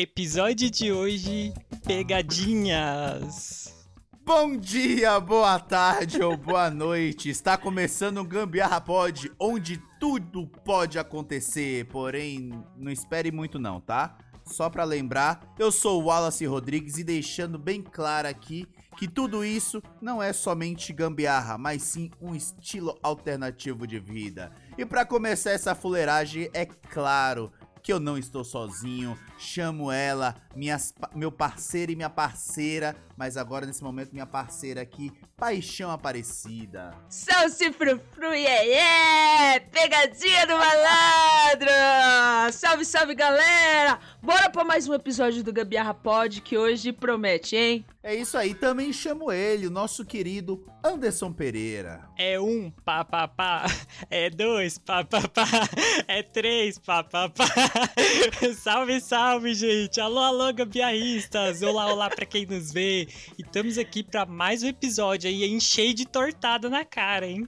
Episódio de hoje: Pegadinhas. Bom dia, boa tarde ou boa noite. Está começando o Gambiarra Pod, onde tudo pode acontecer, porém não espere muito não, tá? Só pra lembrar, eu sou o Wallace Rodrigues e deixando bem claro aqui que tudo isso não é somente gambiarra, mas sim um estilo alternativo de vida. E pra começar essa fuleiragem, é claro que eu não estou sozinho, chamo ela, minhas, meu parceiro e minha parceira, mas agora nesse momento minha parceira aqui, Paixão Aparecida. Salve frufru, iê, iê! Pegadinha do malandro! Salve, salve, galera! Bora pra mais um episódio do Gambiarra Pod, que hoje promete, hein? É isso aí, também chamo ele, o nosso querido Anderson Pereira. É um pá pá pá, é dois pá pá pá, é três pá pá pá. salve, salve, gente! Alô, alô, gambiarristas! Olá, olá pra quem nos vê! E estamos aqui pra mais um episódio aí, enchei de tortada na cara, hein?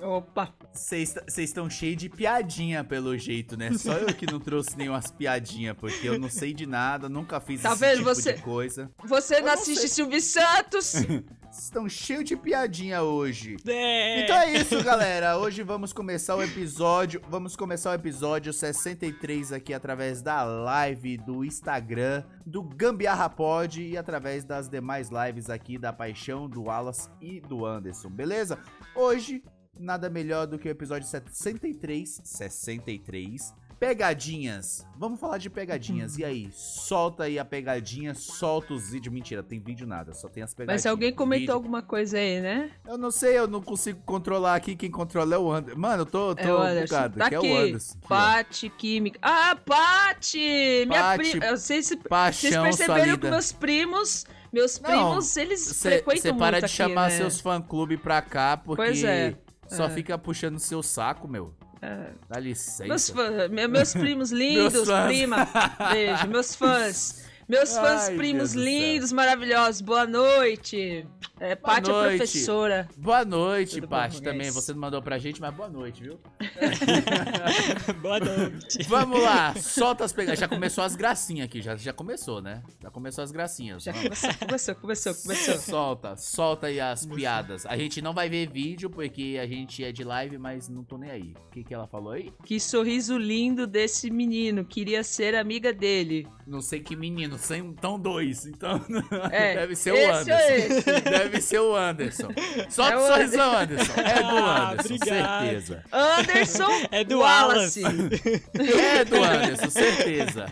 Opa! Vocês estão cheios de piadinha, pelo jeito, né? Só eu que não trouxe nenhumas piadinhas, porque eu não sei de nada, nunca fiz tá esse vendo? tipo você, de coisa. Você não não assiste sei. Silvio Santos? Estão cheios de piadinha hoje. É. Então é isso, galera. Hoje vamos começar o episódio. Vamos começar o episódio 63 aqui através da live do Instagram do Gambiarra Pod e através das demais lives aqui da Paixão, do Wallace e do Anderson, beleza? Hoje, nada melhor do que o episódio 63. 63. Pegadinhas. Vamos falar de pegadinhas. E aí, solta aí a pegadinha, solta os vídeos. Mentira, tem vídeo nada, só tem as pegadinhas. Mas alguém comentou Vídeo. alguma coisa aí, né? Eu não sei, eu não consigo controlar aqui. Quem controla é o Anderson. Mano, eu tô, tô É o Anderson. bugado. Tá que é aqui. o Anderson. Aqui. Pati Química. Ah, Pati! Minha prima. Eu sei se. Vocês perceberam que meus primos. Meus Não, primos, eles Você frequentam para muito de aqui, chamar né? seus fã-clube pra cá, porque Pois é. só É. fica puxando seu saco, meu. É. Dá licença. Meus, fã- me- meus primos lindos, Meus prima. Beijo, meus fãs. Meus fãs, Ai, primos lindos, maravilhosos. Boa noite. É, Paty, a noite. professora. Boa noite, Tudo bom, Paty, também. Você não mandou pra gente, mas boa noite, viu? Boa noite. Vamos lá, solta as pegadinhas. Já começou as gracinhas aqui, já, já começou, né? Já começou as gracinhas. Já começou, começou, começou, começou. Solta, solta aí as piadas. A gente não vai ver vídeo porque a gente é de live, mas não tô nem aí. O que, que ela falou aí? Que sorriso lindo desse menino. Queria ser amiga dele. Não sei que menino, então dois. Então É, deve ser o esse Anderson. esse? Deve ser o Anderson. Solta É o sorrisão, Anderson. É do Ah, Anderson, obrigado. certeza. Anderson É do Wallace. É do Anderson, certeza.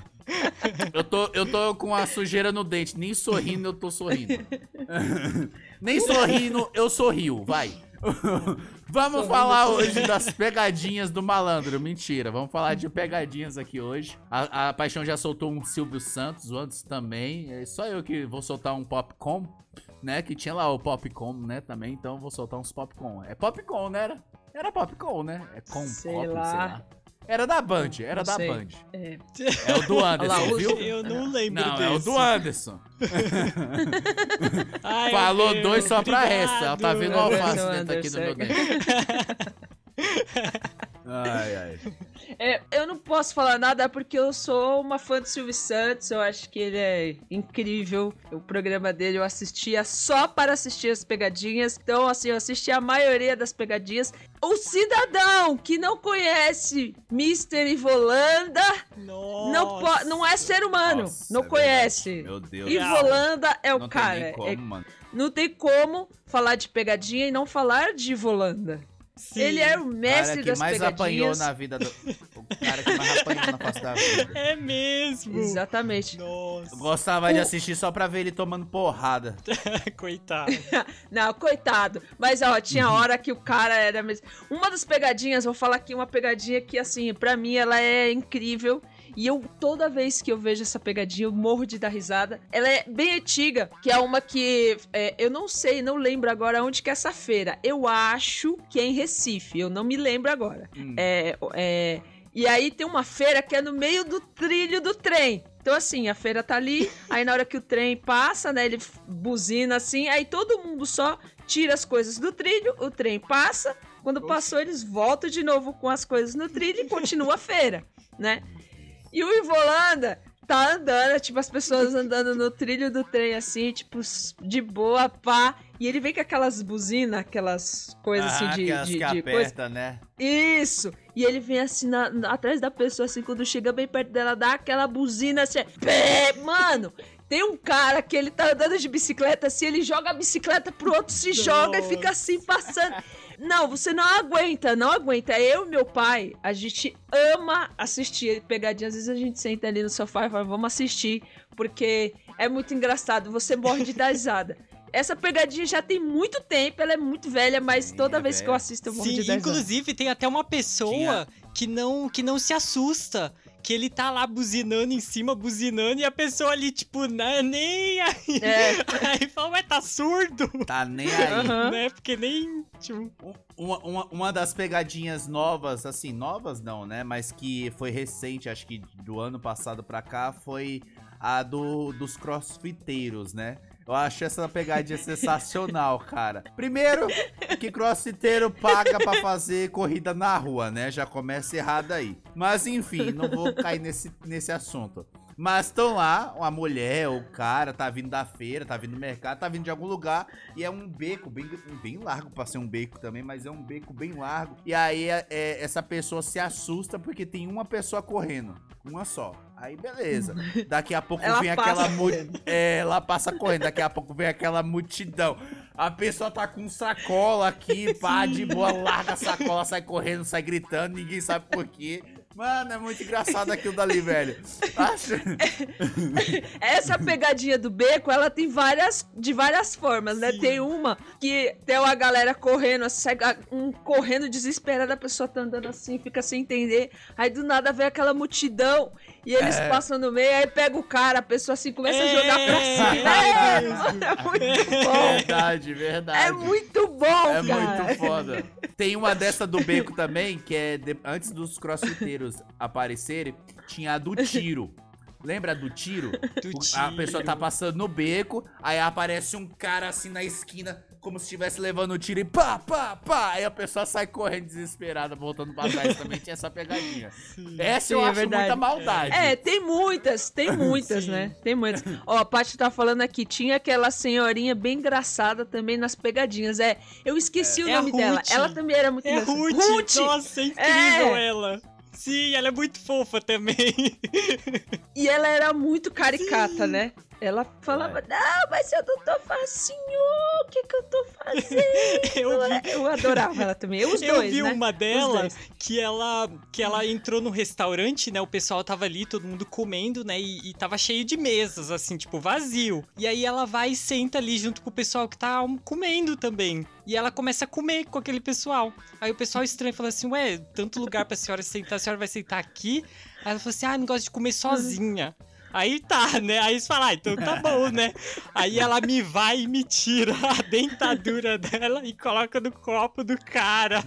Eu tô, eu tô com a sujeira no dente, nem sorrindo eu tô sorrindo. nem sorrindo eu sorrio, vai. Vamos falar hoje das pegadinhas do malandro. Mentira, vamos falar de pegadinhas aqui hoje. A, a Paixão já soltou um Silvio Santos, Anderson também. É só eu que vou soltar um Popcom, né? Que tinha lá o Popcom, né? Também, então eu vou soltar uns Popcom. É Popcom, né? Era, era Popcom, né? É com Sei Pop, lá. sei lá. Era da Band, era da. Band. É. É o do Anderson, Olha lá, o- viu? Eu não lembro Não, desse. é o do Anderson. Ai, Falou meu dois só pra obrigado. essa. Ela tá vendo o alface dentro aqui do meu dente. Ai, ai. É, eu não posso falar nada porque eu sou uma fã do Silvio Santos. Eu acho que ele é incrível. O programa dele eu assistia só para assistir as pegadinhas. Então, assim, eu assisti a maioria das pegadinhas. O cidadão que não conhece Mr. Ivolanda Nossa. não, po- não é ser humano. Nossa, não é conhece. verdade. Meu Deus. Ivolanda é o Não cara. tem nem como, É- mano. não tem como falar de pegadinha e não falar de Ivolanda. Sim. Ele é o O mestre cara que das mais apanhou pegadinhas. na vida do... O cara que mais apanhou na face da vida. É mesmo. Exatamente. Nossa, Eu gostava de assistir só pra ver ele tomando porrada. coitado. Não, coitado. Mas, ó, tinha hora que o cara era mesmo. Uma das pegadinhas, vou falar aqui uma pegadinha que, assim, pra mim ela é incrível. E eu, toda vez que eu vejo essa pegadinha, eu morro de dar risada. Ela é bem antiga, que é uma que é, eu não sei, não lembro agora onde que é essa feira. Eu acho que é em Recife, eu não me lembro agora. Hum. É, é, e aí tem uma feira que é no meio do trilho do trem. Então, assim, a feira tá ali, aí na hora que o trem passa, né, ele buzina assim, aí todo mundo só tira as coisas do trilho, o trem passa, quando passou eles voltam de novo com as coisas no trilho e continua a feira, né? E o Ivolanda tá andando, tipo, as pessoas andando no trilho do trem, assim, tipo, de boa, pá. E ele vem com aquelas buzinas, aquelas coisas assim Ah, de, aquelas de, que de coisa. aperta, né? Isso! E ele vem assim na- na- atrás da pessoa, assim, quando chega bem perto dela, dá aquela buzina assim. Pé! Mano! Tem um cara que ele tá andando de bicicleta assim, ele joga a bicicleta pro outro, se joga e fica assim passando. Não, você não aguenta, não aguenta. Eu e meu pai, a gente ama assistir pegadinha. Às vezes a gente senta ali no sofá e fala, vamos assistir, porque é muito engraçado. Você morre de dar risada. Essa pegadinha já tem muito tempo, ela é muito velha, mas toda é vez que eu assisto eu morro Sim, de dar risada. inclusive tem até uma pessoa que não que não se assusta. Que ele tá lá buzinando em cima, buzinando, e a pessoa ali, tipo, na- nem aí. É. Aí fala, ué, tá surdo? Tá nem aí. Aham. Né? Porque nem. Tipo, Um- Uma, uma, uma das pegadinhas novas, assim, novas não, né? Mas que foi recente, acho que do ano passado pra cá, foi a do, dos crossfiteiros, né? Eu acho essa pegadinha sensacional, cara. Primeiro, que crossfiteiro paga pra fazer corrida na rua, né? Já começa errado aí. Mas enfim, não vou cair nesse, nesse assunto. Mas estão lá, uma mulher, o cara, tá vindo da feira, tá vindo do mercado, tá vindo de algum lugar, e é um beco bem, bem largo pra ser um beco também, mas é um beco bem largo. E aí é- é- essa pessoa se assusta porque tem uma pessoa correndo. Uma só. Aí beleza. Daqui a pouco Ela vem aquela mu-. É, ela passa correndo. Daqui a pouco vem aquela multidão. A pessoa tá com sacola aqui, pá, de boa, larga a sacola, sai correndo, sai gritando, ninguém sabe por quê. Mano, é muito engraçado aquilo dali, velho. Acho... Essa pegadinha do beco, ela tem várias, de várias formas, né? Sim. Tem uma que tem uma galera correndo, assim, um correndo desesperada, a pessoa tá andando assim, fica sem entender. Aí do nada vem aquela multidão e eles É. passam no meio, aí pega o cara, a pessoa assim começa a jogar pra É, cima. é É, é muito bom. Verdade, verdade. É muito bom, É cara. muito foda. Tem uma dessa do beco também, que é de- antes dos crossfiteiros aparecerem, tinha a do tiro. Lembra do tiro? Do O- A tiro. pessoa tá passando no beco, aí aparece um cara assim na esquina, como se estivesse levando o tiro e pá, pá, pá. Aí a pessoa sai correndo desesperada, voltando pra trás. Também tinha essa pegadinha. Essa eu Sim, é acho verdade. muita maldade. É, tem muitas, tem muitas, Sim. né? Tem muitas. Ó, a Paty tá falando aqui, tinha aquela senhorinha bem engraçada também nas pegadinhas. É, eu esqueci o É a nome dela. Ruth. Ela também era muito É engraçada. Ruth. Ruth! Nossa, é incrível É. ela. Sim, ela é muito fofa também. E ela era muito caricata, né? Ela falava, não, mas eu não tô facinho, o que que eu tô fazendo? Eu vi, eu adorava ela também, eu os eu dois, vi né? uma dela que ela que ela entrou no restaurante, né? O pessoal tava ali, todo mundo comendo, né? E, e tava cheio de mesas, assim, tipo, vazio. E aí ela vai e senta ali junto com o pessoal que tá comendo também. E ela começa a comer com aquele pessoal. Aí o pessoal estranho fala assim: Ué, tanto lugar pra senhora sentar, a senhora vai sentar aqui? Aí ela falou assim: Ah, não gosto de comer sozinha. Aí tá, né? Aí você fala, ah, então tá bom, né? Aí ela me vai e me tira a dentadura dela e coloca no copo do cara.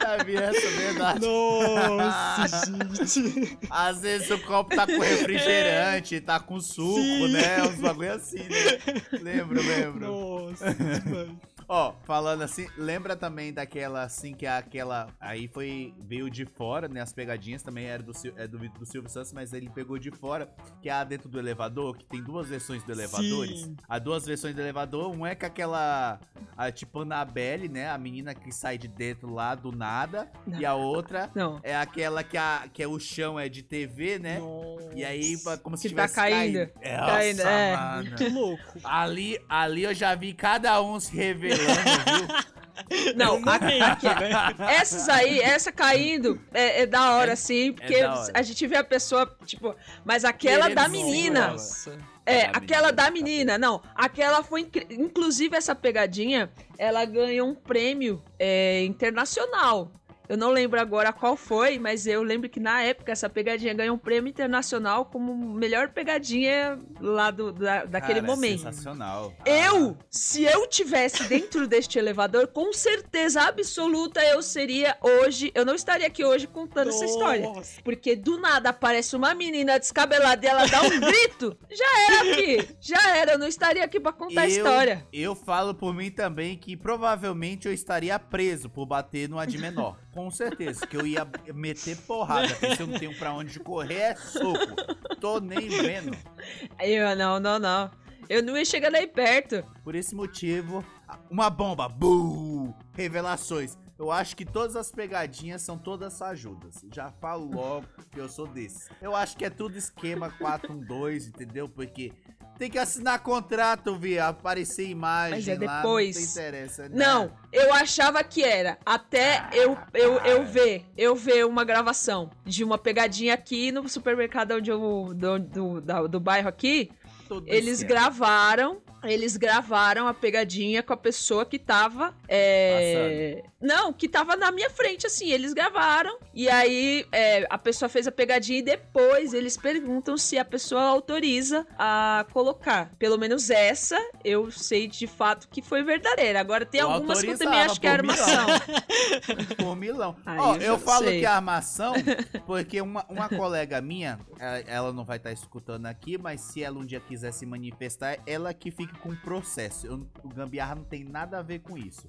Já vi essa, verdade. Nossa, gente. Às vezes o copo tá com refrigerante, tá com suco, Sim. né? Uns bagulho assim, né? Lembro, lembro. Nossa, demais. Ó, falando assim, lembra também daquela assim que é aquela aí foi veio de fora, né? As pegadinhas também era do é do, do Silvio Santos, mas ele pegou de fora, que é a dentro do elevador, que tem duas versões do elevadores. Sim. Há duas versões do elevador, um é com aquela a, tipo Annabelle, né? A menina que sai de dentro lá do nada, e a outra Não. é aquela que a que é o chão é de TV, né? E aí, como se Que tá tivesse caindo. caído. É, Caindo, nossa, é. mano. Muito louco. Ali, ali eu já vi cada um se viu? Não, a- Momento, né? essas aí, essa caindo, é, é da hora, É- sim, porque da hora. a gente vê a pessoa, tipo, mas aquela Querendo da menina, Nossa. é, Da aquela menina. da menina, não, aquela foi, inclusive essa pegadinha, ela ganhou um prêmio é, internacional. Eu não lembro agora qual foi, mas eu lembro que na época essa pegadinha ganhou um prêmio internacional como melhor pegadinha lá do, da, daquele Cara, é momento. sensacional. Eu, se eu tivesse dentro deste elevador, com certeza absoluta eu seria hoje. Eu não estaria aqui hoje contando essa história. Nossa. Porque do nada aparece uma menina descabelada e ela dá um grito. Já era aqui. Já era. Eu não estaria aqui pra contar a eu, história. Eu falo por mim também que provavelmente eu estaria preso por bater no ad menor. Com certeza, que eu ia meter porrada. Porque se eu não tenho pra onde correr, é soco. Tô nem vendo. Eu, não, não, não. Eu não ia chegar nem perto. Por esse motivo, uma bomba. Buu! Revelações. Eu acho que todas as pegadinhas são todas ajudas. Já falo logo que eu sou desse. Eu acho que é tudo esquema 412, entendeu? Porque tem que assinar contrato, vi, aparecer imagem Mas é lá, depois. não te interessa. né? Não, eu achava que era. Até eu, eu, eu ver, eu ver uma gravação de uma pegadinha aqui no supermercado onde eu, do, do, da- do bairro aqui. Todo Eles esquema. gravaram. Eles gravaram a pegadinha com a pessoa que tava. é, Não, que tava na minha frente, assim. Eles gravaram. E aí é, a pessoa fez a pegadinha e depois eles perguntam se a pessoa autoriza a colocar. Pelo menos essa eu sei de fato que foi verdadeira. Agora tem Eu algumas que eu também acho que é armação. Por milão. Aí Ó, eu eu, falo sei. que é armação porque uma, uma colega minha, ela, ela não vai estar escutando aqui, mas se ela um dia quiser se manifestar, ela que fica com o processo. Eu- o Gambiarra não tem nada a ver com isso.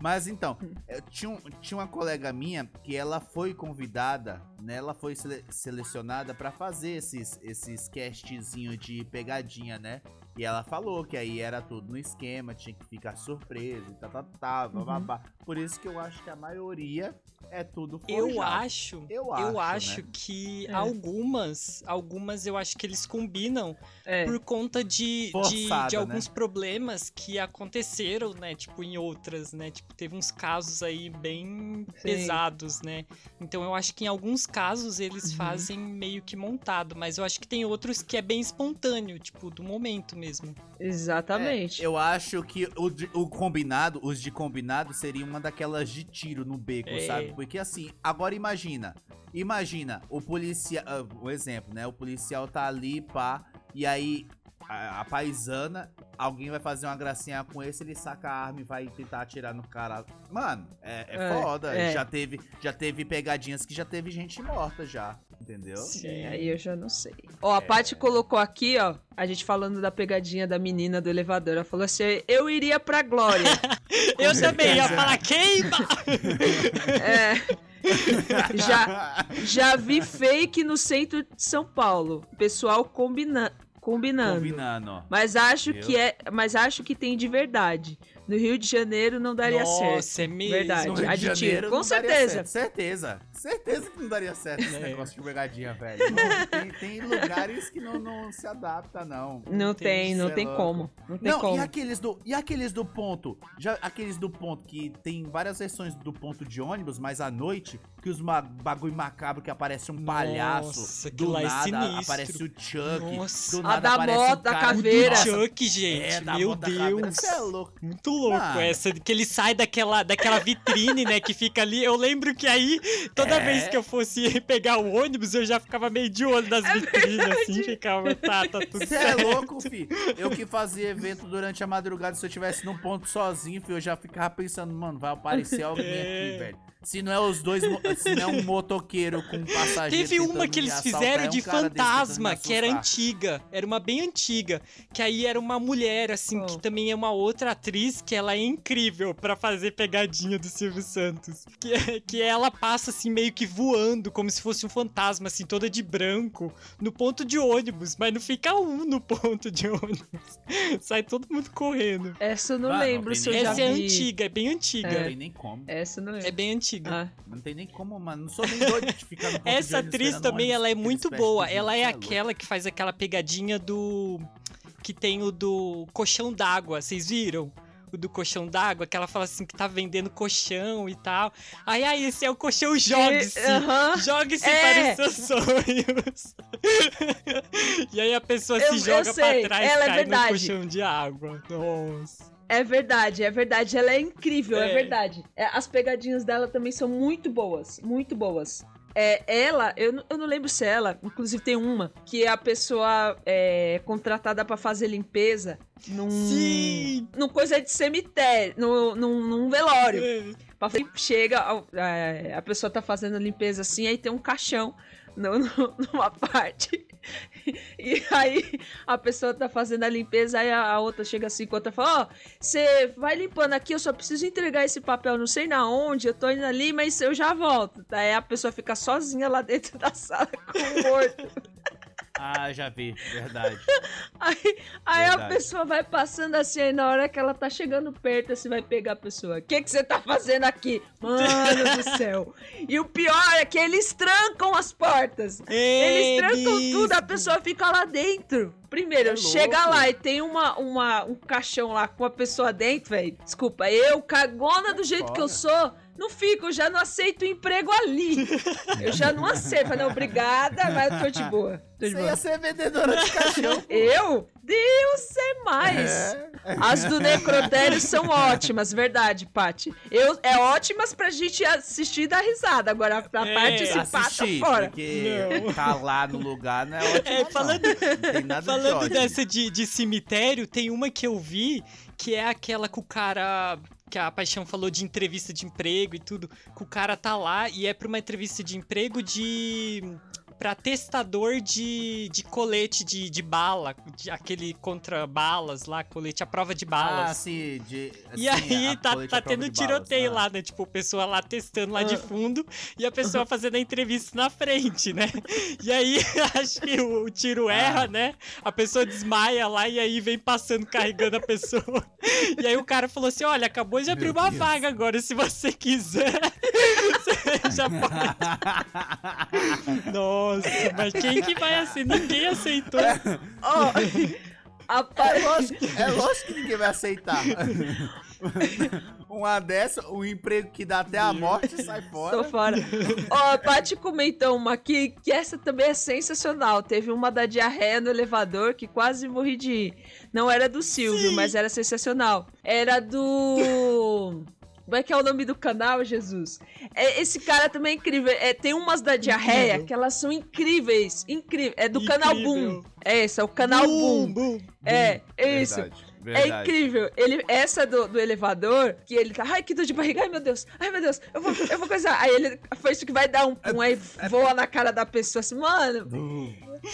Mas então, eu tinha, um- tinha uma colega minha que ela foi convidada, né? Ela foi sele- selecionada pra fazer esses, esses castzinho de pegadinha, né? E ela falou que aí era tudo no esquema, tinha que ficar surpresa e tal, tal, tal, Uhum. bababá. Por isso que eu acho que a maioria é tudo Eu forjado. acho, Eu eu acho, acho né? que É. algumas, algumas eu acho que eles combinam É. por conta de, de, Forçada, de né? alguns problemas que aconteceram, né? Tipo, em outras, né? Tipo, teve uns casos aí bem Sim. pesados, né? Então eu acho que em alguns casos eles Uhum. fazem meio que montado, mas eu acho que tem outros que é bem espontâneo, tipo, do momento mesmo. Exatamente. É, eu acho que o, de- o combinado, os de combinado, seria uma daquelas de tiro no beco, É. sabe? Porque assim, agora imagina. Imagina, o policial. ah, o exemplo, né? O policial tá ali, pá, e aí a, a paisana, alguém vai fazer uma gracinha com esse, ele saca a arma e vai tentar atirar no cara. Mano, é, é É, foda. é. Já, teve, já teve pegadinhas que já teve gente morta já. Entendeu? É, aí eu já não sei. Ó, a Paty colocou aqui, ó, a gente falando da pegadinha da menina do elevador. Ela falou assim: eu iria pra Glória. eu também ia falar queima! é. Já, já vi fake no centro de São Paulo. Pessoal combina combinando. Combinando, ó. Mas acho Viu? que é, mas acho que tem de verdade. No Rio de Janeiro não daria Nossa, certo. é mesmo. Verdade. No Rio de aditivo, Janeiro com não daria certeza. certo. Certeza. Certeza que não daria certo esse É. negócio de pegadinha, velho. Não, tem, tem lugares que não, não se adapta, não. Não tem, não Cê é tem louco. como. Não tem Não, como. e aqueles do e aqueles do ponto? Já aqueles do ponto que tem várias versões do ponto de ônibus, mas à noite que os ma bagulho macabro que aparece um palhaço, Nossa, do aquilo lá é nada sinistro. aparece o Chuck, Nossa. do A nada da aparece moto, um cara caveira. Nossa, Chuck, gente, é, da meu. Deus. É louco. Muito louco Mano. essa, que ele sai daquela, daquela vitrine, né, que fica ali. Eu lembro que aí, toda É. vez que eu fosse pegar o ônibus, eu já ficava meio de olho nas vitrines, assim, ficava, tá, tá tudo Você é certo. louco, fi. Eu que fazia evento durante a madrugada, se eu tivesse num ponto sozinho, fi, eu já ficava pensando, mano, vai aparecer alguém É. aqui, velho. Se não é os dois, se não é um motoqueiro com um passageiro. Teve uma que eles fizeram é um de tentando fantasma, que era antiga. Era uma bem antiga. Que aí era uma mulher, assim, Oh. que também é uma outra atriz, que ela é incrível pra fazer pegadinha do Silvio Santos. Que, é- que ela passa, assim, meio que voando, como se fosse um fantasma, assim, toda de branco, no ponto de ônibus. Mas não fica um no ponto de ônibus. Sai todo mundo correndo. Essa eu não Ah, não lembro se eu já Essa é vi. antiga, é bem antiga. Não tem nem como. Essa eu não É lembro. bem antiga. Ah, Não tem nem como, mano. Não sou nem doido de ficar no Essa atriz também, ela é muito boa. Ela é louco. aquela que faz aquela pegadinha do. Que tem o do colchão d'água, vocês viram? o do colchão d'água, que ela fala assim que tá vendendo colchão e tal. Aí, aí, esse é o colchão jogue-se. Aham. Jogue-se É. para os seus sonhos. e aí a pessoa Eu- se joga pra trás ela é cai verdade. no colchão de água. Nossa. É verdade, é verdade. Ela é incrível, é, É. verdade. É, as pegadinhas dela também são muito boas, muito boas. É, ela, eu, não- eu não lembro se é ela, inclusive tem uma, que é a pessoa é, contratada pra fazer limpeza num. Sim! Num coisa de cemitério, num, num, num velório. É. Chega, ao- é, a pessoa tá fazendo a limpeza assim, aí tem um caixão no- no- numa parte. E aí a pessoa tá fazendo a limpeza, aí a, a outra chega assim outra fala: Ó, você vai limpando aqui, eu só preciso entregar esse papel, não sei na onde, eu tô indo ali, mas eu já volto. Aí a pessoa fica sozinha lá dentro da sala com o morto. Ah, já vi, verdade. Aí, aí a Verdade. pessoa vai passando assim, aí na hora que ela tá chegando perto, você vai pegar a pessoa. O que que você tá fazendo aqui? Mano do céu. E o pior é que eles trancam as portas. Eles trancam tudo, a pessoa fica lá dentro. Primeiro, É chega lá e tem uma, uma, um caixão lá com a pessoa dentro, velho. Desculpa, eu, cagona do jeito que eu sou, não fico, eu já não aceito o emprego ali. Eu já não aceito. Falei, não, obrigada, mas eu tô de boa. Tô de Você boa. ia ser vendedora de caixão. Eu? Deus é mais. É. As do Necrotério são ótimas, verdade, Paty. Eu, é ótimas pra gente assistir e dar risada. Agora, a É, participar tá Assistir, fora. porque Não. tá lá no lugar não é ótimo. É, não. falando- Não tem nada de Falando ótimo. dessa de, de cemitério, tem uma que eu vi que é aquela que o cara. Que a Paixão falou de entrevista de emprego e tudo. Que o cara tá lá e é pra uma entrevista de emprego de. Pra testador de, de colete de, de bala, de, aquele contra balas lá, colete à prova de Ah, balas. sim, de. E sim, aí a tá, tá tendo de balas, tiroteio ah. lá, né? Tipo, o pessoal lá testando lá de Ah. fundo e a pessoa fazendo a entrevista na frente, né? E aí, acho que o, o tiro Ah. erra, né? A pessoa desmaia lá e aí vem passando, carregando a pessoa. E aí o cara falou assim: olha, acabou de abrir Meu uma Deus. vaga agora, se você quiser. Nossa, mas quem que vai assim? Ninguém aceitou. Ó, a pa- É lógico, é lógico que ninguém vai aceitar. Uma dessa, um emprego que dá até a morte sai Tô fora. fora. Ó, a Paty comentou uma aqui que essa também é sensacional. Teve uma da diarreia no elevador que quase morri de ir. Não era do Silvio, mas era sensacional. Era do. Como é que é o nome do canal, Jesus? É, esse cara também é incrível. É, tem umas da diarreia Incrível. que elas são incríveis. Incrível. É do canal Boom. Incrível. É esse, é o canal Boom. Boom. É, é isso. Verdade, É verdade. incrível. Ele, essa do, do elevador, que ele tá, ai, que dor de barriga, ai meu Deus, ai meu Deus, eu vou, eu vou coisar. Aí ele foi isso que vai dar um pum, aí voa na cara da pessoa assim, mano.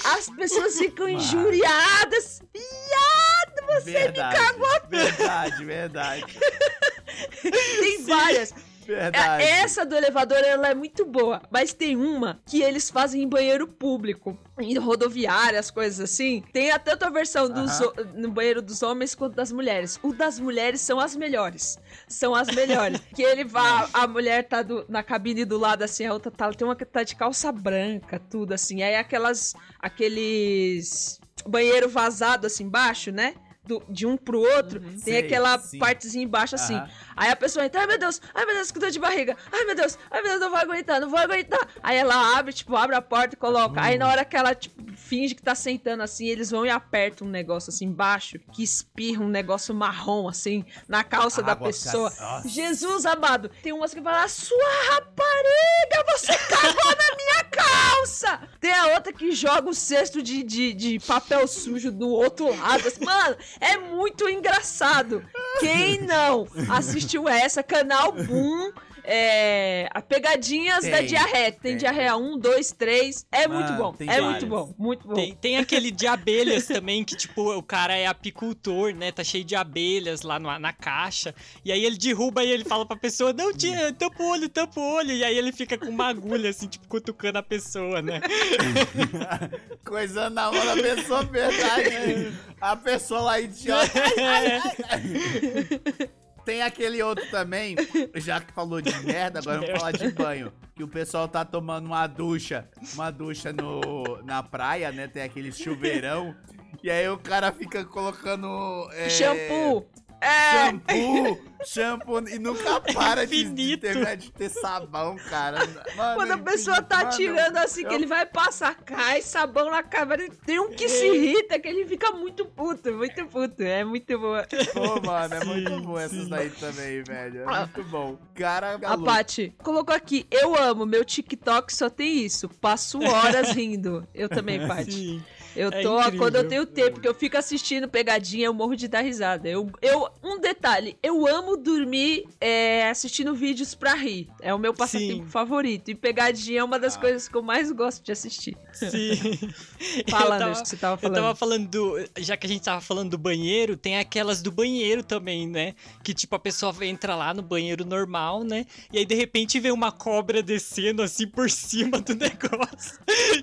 As pessoas ficam injuriadas. Viado, você verdade, me cagou. Verdade, verdade. Tem várias. Verdade. É, Essa do elevador, ela é muito boa. Mas tem uma que eles fazem em banheiro público. Em rodoviárias, coisas assim. Tem a tanto a versão dos, Aham. ho- no banheiro dos homens quanto das mulheres. O das mulheres são as melhores. São as melhores. que ele vai, a mulher tá do- na cabine do lado assim, a outra tá, tem uma que tá de calça branca, tudo assim. Aí aquelas, aqueles banheiro vazado assim embaixo, né? Do- de um pro outro, tem Uhum. Sei, aquela sim. partezinha embaixo assim. Aí a pessoa entra, ai meu Deus, ai meu Deus, que dor de barriga, ai meu Deus, ai meu Deus, não vou aguentar, não vou aguentar. Aí ela abre, tipo, abre a porta e coloca. Aí na hora que ela, tipo, finge que tá sentando assim, eles vão e apertam um negócio assim embaixo, que espirra um negócio marrom, assim, na calça da pessoa. Nossa. Jesus amado, tem umas que falam, sua rapariga, você cagou na minha calça! Tem a outra que joga o cesto de, de, de papel sujo do outro lado. assim, Mano, é muito engraçado. Quem não assistiu essa, canal Boom, é, a pegadinhas da Tem, diarreia. Tem, tem. diarreia 1, 2, 3. É Mano, muito bom. É várias. muito bom. Muito bom. Tem, tem aquele de abelhas também, que tipo, o cara é apicultor, né? Tá cheio de abelhas lá no- na caixa. E aí ele derruba e ele fala pra pessoa, não, tia, tampa o olho, tampa o olho. E aí ele fica com uma agulha, assim, tipo, cutucando a pessoa, né? Coisando na mão da pessoa, verdade. né? A pessoa lá idiota. Tem aquele outro também, já que falou de merda, agora vamos falar de banho. Que o pessoal tá tomando uma ducha, uma ducha no, na praia, né? Tem aquele chuveirão. E aí o cara fica colocando. é, Shampoo. É, shampoo, shampoo, e nunca para de, de, Infinito. ter, de ter sabão, cara. Mano, quando a é pessoa tá infinito. tirando Mano, assim, que eu- ele vai passar, cai sabão na cara. Tem um que se irrita, que ele fica muito puto, muito puto. É muito boa. Pô, mano, é muito Sim, bom essas daí também, velho. É Ah. muito bom. Cara, A maluco. Paty colocou aqui, eu amo, meu TikTok só tem isso. Passo horas rindo. Eu também, Paty. Sim. Eu É tô, incrível. quando eu tenho tempo, que eu fico assistindo pegadinha, eu morro de dar risada. Eu, eu, um detalhe, eu amo dormir é, assistindo vídeos pra rir. É o meu passatempo Sim. favorito. E pegadinha é uma das Ah. coisas que eu mais gosto de assistir. Sim. Fala, Eu Anderson, o que você tava Eu falando. tava falando do. Já que a gente tava falando do banheiro, tem aquelas do banheiro também, né? Que tipo, a pessoa entra lá no banheiro normal, né? E aí de repente vem uma cobra descendo assim por cima do negócio.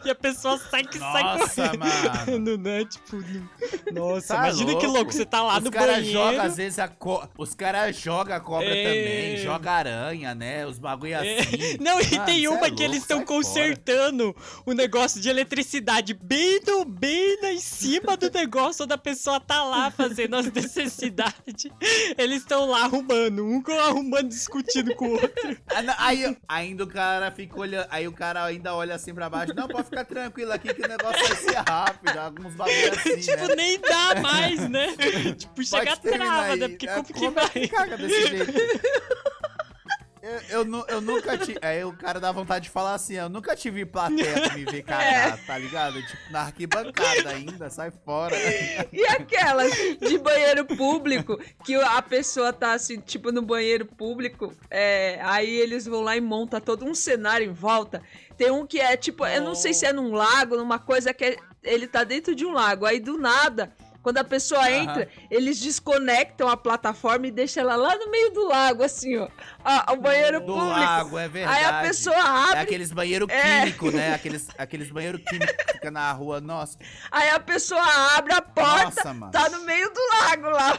E a pessoa sai que sai Nossa, correndo, né? Tipo, no- nossa, Tá imagina que louco. louco, você tá lá Os no caras banheiro. jogam, às vezes, a co... Os caras jogam a cobra É. também, joga aranha, né? Os bagulho É. assim. Não, e Mano, tem cê uma é que eles louco, estão consertando o negócio de eletricidade bem no, bem na, em cima do negócio onde a pessoa tá lá fazendo as necessidades. Eles estão lá arrumando, um arrumando, discutindo com o outro. Ah, não, Aí, ainda o cara fica olhando. Aí o cara ainda olha assim pra baixo. Não, pode ficar tranquilo aqui que o negócio vai ser rápido. Alguns bagulho assim, tipo, né? nem dá mais, né? tipo, chega trava, né? Porque É, como que como é vai? caga desse jeito? Eu, eu, eu nunca tive. Aí o cara dá vontade de falar assim: eu nunca tive plateia pra me ver cagar, tá ligado? Tipo, na arquibancada ainda, sai fora. E aquelas de banheiro público, que a pessoa tá assim, tipo, no banheiro público, é, aí eles vão lá e montam todo um cenário em volta. Tem um que é tipo, eu não sei se é num lago, numa coisa que é- ele tá dentro de um lago. Aí do nada, quando a pessoa entra, eles desconectam a plataforma e deixam ela lá no meio do lago, assim, ó. Ah, o banheiro Do público. lago, é verdade. Aí a pessoa É abre, aqueles banheiro É. químico, né? Aqueles, aqueles banheiro químico que fica na rua. Nossa, aí a pessoa abre a porta, nossa, tá no meio do lago lá.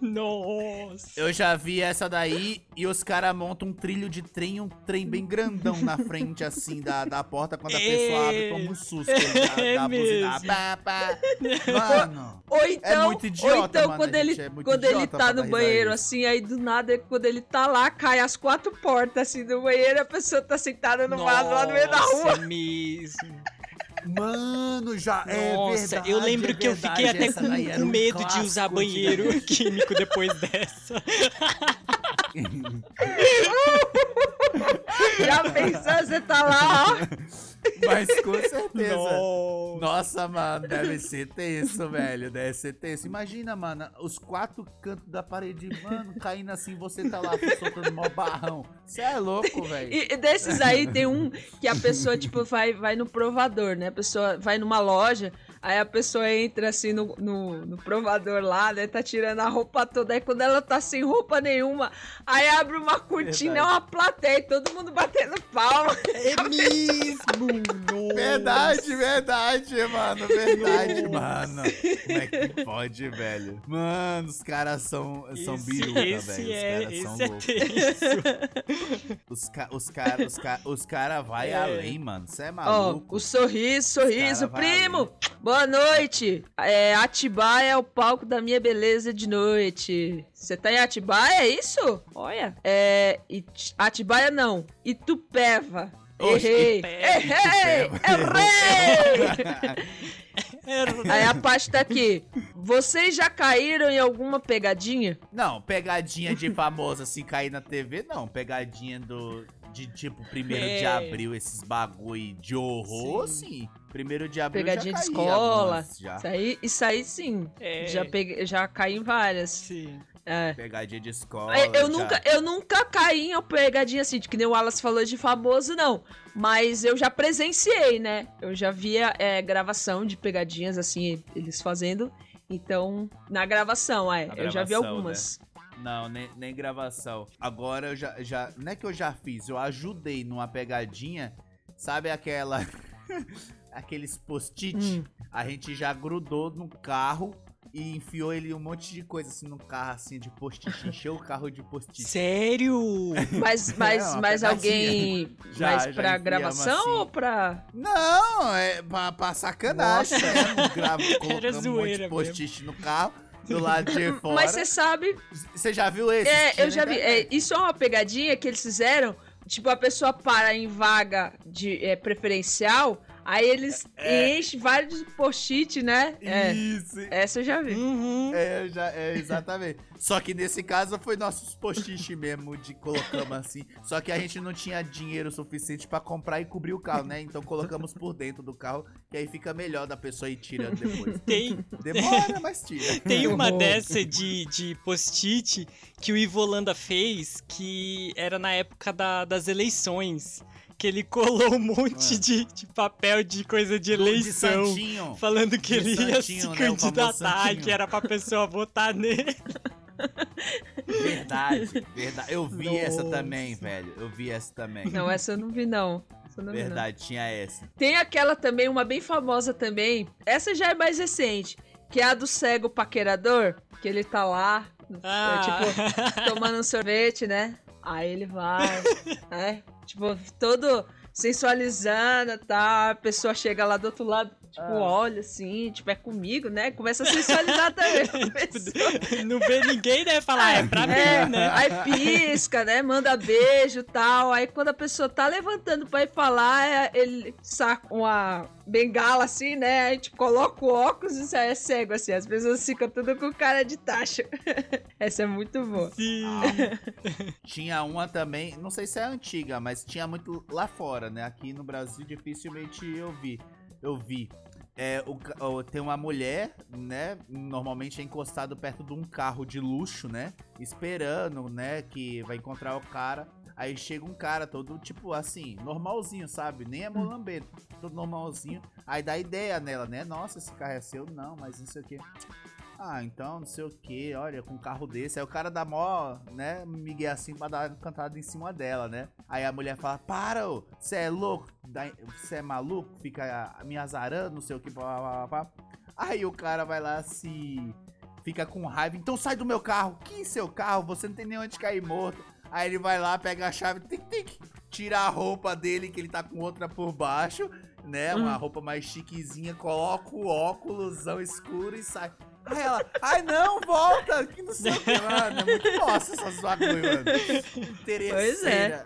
Nossa. Eu já vi essa daí e os caras montam um trilho de trem, um trem bem grandão na frente, assim, da, da porta. Quando a pessoa abre, toma um susto. Da, É da buzina. mesmo. Pá, pá. Mano, Ou então, muito idiota, ou então mano, quando a ele, gente é quando ele tá no banheiro, assim, aí do nada, quando ele tá lá, cai as quatro portas, assim, do banheiro, a pessoa tá sentada no vaso lá no meio da rua. é mesmo. Mano, já é Nossa, verdade, eu lembro é que eu fiquei até com, com um medo de usar banheiro antigamente. químico depois dessa. Já pensou, você tá lá, ó. Mas com certeza. Nossa. Nossa, mano, deve ser tenso, velho. Deve ser tenso. Imagina, mano, os quatro cantos da parede, mano, caindo assim, você tá lá soltando mó barrão. Você é louco, velho. E, desses aí tem um que a pessoa, tipo, vai, vai no provador, né? A pessoa vai numa loja, aí a pessoa entra assim no, no, no provador lá, né? Tá tirando a roupa toda. Aí quando ela tá sem roupa nenhuma, aí abre uma cortina, é uma plateia, e todo mundo batendo palma. É mesmo! Nossa. Verdade, verdade, mano. Verdade, mano. Como é que pode, velho? Mano, os caras são, são Esse- biruta, esse velho. Os é, caras são esse é loucos. Os caras os cara, os cara, os cara vai É. além, mano. Você é Ó, maluco. o sorriso, sorriso, primo! Boa noite! É, Atibaia é o palco da minha beleza de noite. Você tá em Atibaia, é isso? Olha. É. It- Atibaia não. Itupeva. Oxe, Errei! Itupeva. Errei! Errei! Aí a parte tá aqui. Vocês já caíram em alguma pegadinha? Não, pegadinha de famoso assim cair na TV, não. Pegadinha do. De tipo, primeiro de É. abril, esses bagulho de horror, sim. Primeiro de abril Pegadinha de já caí escola. algumas já. Isso aí, isso aí sim. É. Já, peguei, já caí em várias. Sim. É. Pegadinha de escola. Eu, já. nunca, eu nunca caí em uma pegadinha assim, de que nem o Wallace falou de famoso, não. Mas eu já presenciei, né? Eu já via é, gravação de pegadinhas, assim, eles fazendo. Então, na gravação, é. Na eu já vi gravação, né? Não, nem, nem gravação. Agora eu já, já. Não é que eu já fiz, eu ajudei numa pegadinha. Sabe aquela. Aqueles post-it? Hum. A gente já grudou no carro e enfiou ele um monte de coisa assim no carro, assim, de post-it. Encheu o carro de post-it. Sério? Mas, mas, uma mas alguém. Já- mas já pra enfiamos gravação assim. ou pra. Não, é pra, pra sacanagem Nossa. Gravo, Era colocamos um monte de post-it no carro do lado de fora. Mas você sabe, Você já viu esse? é, eu já vi. É, isso é uma pegadinha que eles fizeram. Tipo, a pessoa para em vaga de é, preferencial, aí eles É. enchem vários post-it, né? É. Isso. Essa eu já vi. Uhum. É, já, é, exatamente. Só que nesse caso foi nossos post-it mesmo de colocamos assim. Só que a gente não tinha dinheiro suficiente pra comprar e cobrir o carro, né? Então colocamos por dentro do carro, que aí fica melhor da pessoa ir tirando depois. Tem, Demora, mas tira. tem uma dessa de, de post-it que o Ivo Holanda fez, que era na época da- das eleições. Que ele colou um monte Ah. de, de papel de coisa de eleição. De. Falando que De ele ia se né? Candidatar, Santinho. que era pra pessoa votar nele. Verdade, verdade. Eu vi essa Nossa. também, velho. Eu vi essa também. Não, essa eu não vi, não. Essa não vi, não. Verdade, tinha essa. Tem aquela também, uma bem famosa também. Essa já é mais recente. Que é a do cego paquerador. Que ele tá lá, Ah, tipo, tomando um sorvete, né? Aí ele vai, né? Tipo, todo sensualizando e tal. A pessoa chega lá do outro lado, tipo, Ah. olha assim, tipo, é comigo, né? Começa a sensualizar também. pessoa. não vê ninguém, né? Falar, é pra É, mim, né? aí pisca, né? Manda beijo e tal. Aí quando a pessoa tá levantando pra ir falar, é- ele saca uma bengala assim, né? Aí tipo, coloca o óculos e sai é cego assim. As pessoas ficam tudo com cara de taxa. Essa é muito boa. Sim. Tinha uma também, não sei se é antiga, mas tinha muito lá fora, né? Aqui no Brasil dificilmente eu vi. Eu vi. É, o o- tem uma mulher, né? Normalmente é encostado perto de um carro de luxo, né? Esperando, né? Que vai encontrar o cara. Aí chega um cara todo, tipo assim, normalzinho, sabe? Nem é molambeiro, todo normalzinho. Aí dá ideia nela, né? Nossa, esse carro é seu? Não, mas não sei o que. Ah, então, não sei o que, olha, com um carro desse. Aí o cara dá mó, né, Miguel assim pra dar uma cantada em cima dela, né? Aí a mulher fala, para, você é louco? Você é maluco? Fica me azarando, não sei o que, pá, pá, pá. Aí o cara vai lá se... Fica com raiva, então sai do meu carro. Que seu carro? Você não tem nem onde cair morto. Aí ele vai lá, pega a chave, tic, tic, tira a roupa dele, que ele tá com outra por baixo, né? Uma roupa mais chiquezinha, coloca o óculosão escuro e sai. Aí ela, ai não, volta, que não sei o que, mano. É muito bosta essas bagulho, mano. Interesseira.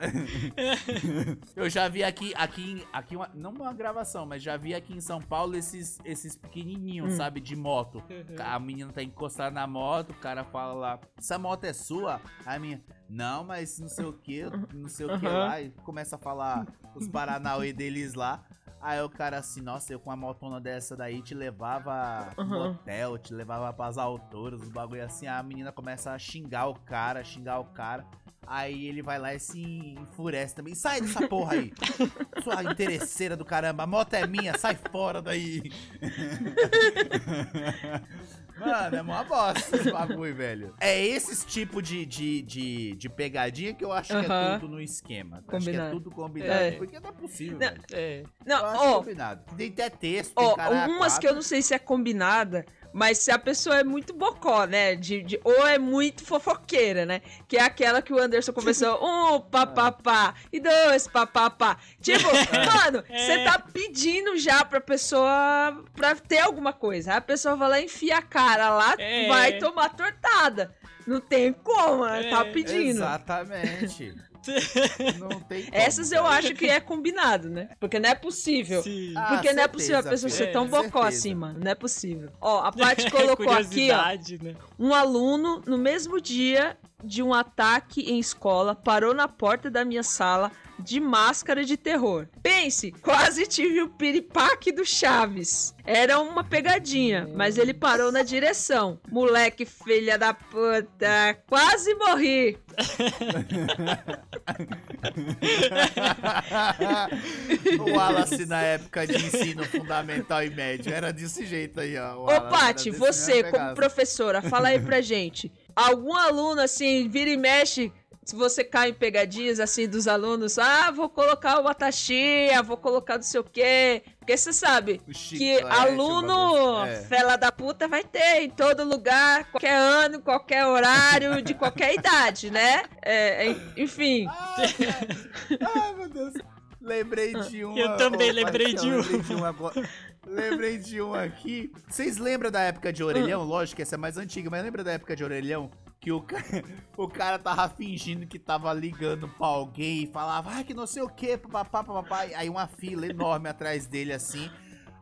Eu já vi aqui, aqui, aqui uma, não uma gravação, mas já vi aqui em São Paulo esses, esses pequenininhos, sabe, de moto. A menina tá encostada na moto, o cara fala lá, essa moto é sua? Aí a minha, não, mas não sei o que, não sei o que Aham. lá. E começa a falar os Paranauê deles lá. Aí o cara assim, nossa, eu com uma motona dessa daí te levava no Aham. hotel, te levava pras alturas, os bagulho assim. A menina começa a xingar o cara, xingar o cara. Aí ele vai lá e se enfurece também. Sai dessa porra aí! Sua interesseira do caramba, a moto é minha, sai fora daí! Mano, é mó bosta esse bagulho, velho. É esses tipo de, de, de, de pegadinha que eu acho que é Aham. tudo no esquema. Acho que é Combinado. tudo combinado. É. Porque não é possível, Não, velho. É. Não, eu acho ó, combinado. Tem até texto, tem Ó, caralho a umas que quatro. eu não sei se é combinada, mas se a pessoa é muito bocó, né? De, de- ou é muito fofoqueira, né? Que é aquela que o Anderson começou, um papapá e dois papapá. Tipo, mano, você É. tá pedindo já pra pessoa pra ter alguma coisa. Aí a pessoa vai lá e enfia a cara lá, É. vai tomar tortada. Não tem como, ela É, tá pedindo. Exatamente. não tem como, Essas eu acho que é combinado, né? Porque não é possível. Sim. Ah, Porque não é certeza, possível a pessoa filho. ser tão É, bocó certeza. assim, mano. Não é possível. Ó, a Paty colocou aqui, ó. Né? Um aluno, no mesmo dia de um ataque em escola, parou na porta da minha sala de máscara de terror. Pense, quase tive o piripaque do Chaves. Era uma pegadinha, mas ele parou na direção. Moleque filha da puta, quase morri. o Wallace na época de ensino fundamental e médio era desse jeito aí, ó. o Ô, Paty, você, como professora, fala aí pra gente. Algum aluno, assim, vira e mexe, se você cai em pegadinhas, assim, dos alunos, ah, vou colocar uma taxinha, vou colocar não sei o quê. Porque você sabe O que o aluno. É. fela da puta, vai ter em todo lugar, qualquer ano, qualquer horário, de qualquer idade, né? É, en- enfim. Ai, cara. Ai, meu Deus. Lembrei de um. Eu também lembrei de um. Lembrei de um agora. Lembrei de um aqui. Vocês lembram da época de orelhão? Lógico que essa é mais antiga, mas lembra da época de orelhão? Que o, ca- o cara tava fingindo que tava ligando pra alguém e falava, ai, que não sei o que, papapá, papapá. Aí uma fila enorme atrás dele assim.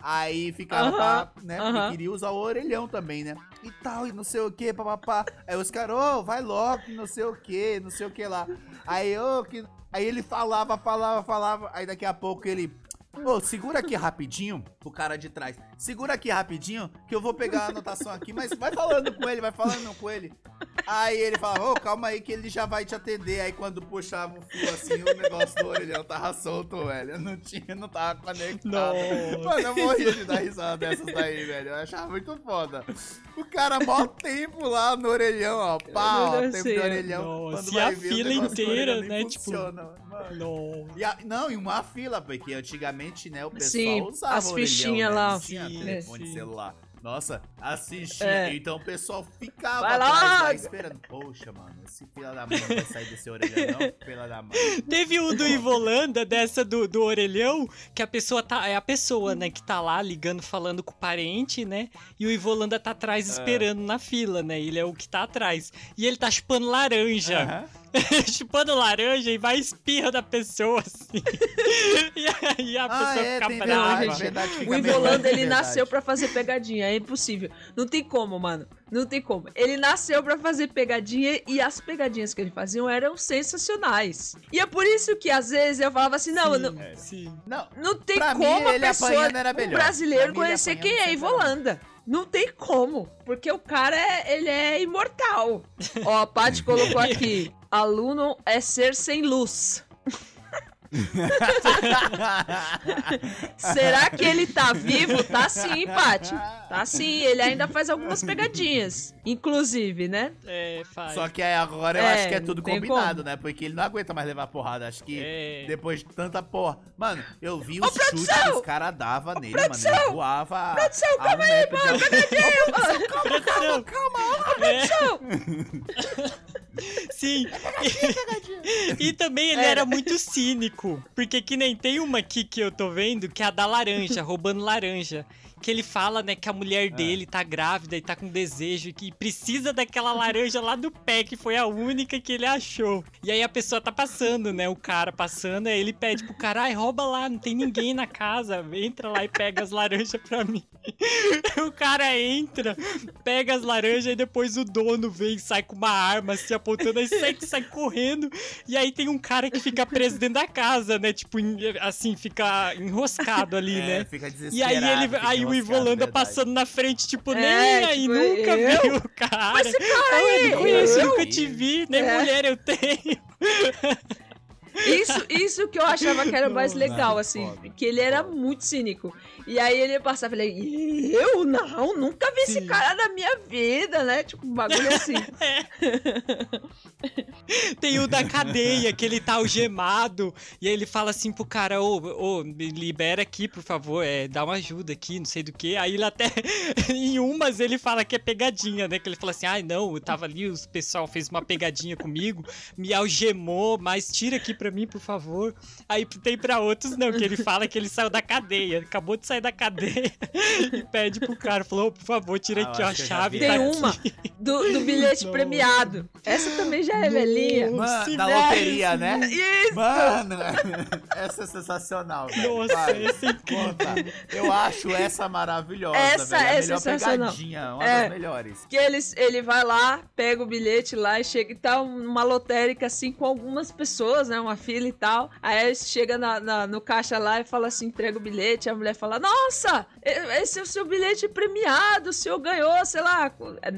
Aí ficava, Aham, pra, né? Porque aham. queria usar o orelhão também, né? E tal, e não sei o que, papapá. Aí os caras, ô, vai logo, não sei o que, não sei o que lá. Aí, ô, que. Aí ele falava, falava, falava. Aí daqui a pouco ele. Ô, segura aqui rapidinho, o cara de trás. Segura aqui rapidinho, que eu vou pegar a anotação aqui, mas vai falando com ele, vai falando com ele. Aí ele falava, ô, calma aí que ele já vai te atender. Aí quando puxava o fio assim, o negócio do orelhão tava solto, velho. Não tinha, não tava conectado. Nossa. Mano, eu morria de dar risada dessas daí, velho. Eu achava muito foda. O cara, mó tempo lá no orelhão, ó. Pá, ó, Eu não tempo sei. de orelhão. Nossa, Quando e a ver, fila inteira, orelhão né, tipo- funciona, mano. Nossa. E a- não, e uma fila, porque antigamente, né, o pessoal Sim, usava as orelhão, fichinhas né? lá. Não tinha Sim, telefone sim. celular. Nossa, assistia. É. Então o pessoal ficava Vai atrás lá! lá esperando. Poxa, mano, esse fila da mãe não vai sair desse orelhão, não? Fila da mãe. Teve um do Ivolanda, dessa do, do orelhão, que a pessoa tá. É a pessoa, né, que tá lá ligando, falando com o parente, né? E o Ivolanda tá atrás esperando na fila, né? Ele é o que tá atrás. E ele tá chupando laranja. chupando laranja e vai espirra da pessoa, assim. e aí a Ah, pessoa é, fica tem brava. verdade, verdade. fica O Ivolanda, ele verdade. nasceu pra fazer pegadinha, é impossível. Não tem como, mano. Não tem como. Ele nasceu pra fazer pegadinha e as pegadinhas que ele fazia eram sensacionais. E é por isso que às vezes eu falava assim, não, Sim, não, sim. Não, não tem Pra mim, como a ele pessoa, um brasileiro Pra mim, conhecer quem é sempre era Ivolanda. Não tem como, porque o cara é, ele é imortal. Ó, a Paty colocou aqui, aluno é ser sem luz. Será que ele tá vivo? Tá sim, Paty. Tá sim, ele ainda faz algumas pegadinhas. Inclusive, né? É, faz. Só que aí agora eu É, acho que é tudo combinado, como. né? Porque ele não aguenta mais levar porrada. Acho que É. depois de tanta porra. Mano, eu vi os chutes que os caras davam nele, mano. produção! Ele voava. Produção, um calma aí, metro de altura. Produção. Sim. E, e também ele era muito cínico. Porque que nem tem uma aqui que eu tô vendo, que é a da laranja, roubando laranja. Que ele fala, né, que a mulher dele tá grávida e tá com desejo e que precisa daquela laranja lá do pé, que foi a única que ele achou. E aí a pessoa tá passando, né, o cara passando, aí ele pede pro cara, ai, rouba lá, não tem ninguém na casa, entra lá e pega as laranjas pra mim. o cara entra, pega as laranjas e depois o dono vem e sai com uma arma assim apontando, aí sai, sai correndo. E aí tem um cara que fica preso dentro da casa, né? Tipo, assim, fica enroscado ali, É, né? fica E aí desesperado, ele, aí o Ivolanda verdade. passando na frente, tipo, É, nem aí, tipo, nunca eu? viu o cara. Mas esse cara Ah, eu aí, não conheço, eu? nunca te vi, nem É. mulher eu tenho. Isso, isso que eu achava que era o mais legal, assim, que ele era muito cínico. E aí ele passava e falei, eu não, nunca vi esse Sim. cara na minha vida, né? Tipo, um bagulho assim. Tem o da cadeia, que ele tá algemado. E aí ele fala assim pro cara: Ô, ô, me libera aqui, por favor, é, dá uma ajuda aqui, não sei do que. Aí ele até. em umas ele fala que é pegadinha, né? Que ele fala assim: ai, não, eu tava ali, o pessoal fez uma pegadinha comigo, me algemou, mas tira aqui pra mim, por favor. Aí tem pra outros, não, que ele fala que ele saiu da cadeia, acabou de sair da cadeia e pede pro cara: falou, por favor, tira Ah, aqui, a chave. tá Tem aqui." uma do, do bilhete Nossa. premiado. Essa também já é velhinha. Mano, da loteria, né? Isso! Mano, essa é sensacional, velho. Nossa, Vai, esse é conta. Eu acho essa maravilhosa, Essa velho. é a melhor sensacional. pegadinha, uma É. das melhores. Que eles, ele vai lá, pega o bilhete lá e chega e tá uma lotérica assim com algumas pessoas, né? Uma fila e tal. Aí ele chega na, na- no caixa lá e fala assim: entrega o bilhete. A mulher fala: Nossa, esse é o seu bilhete premiado, o senhor ganhou, sei lá.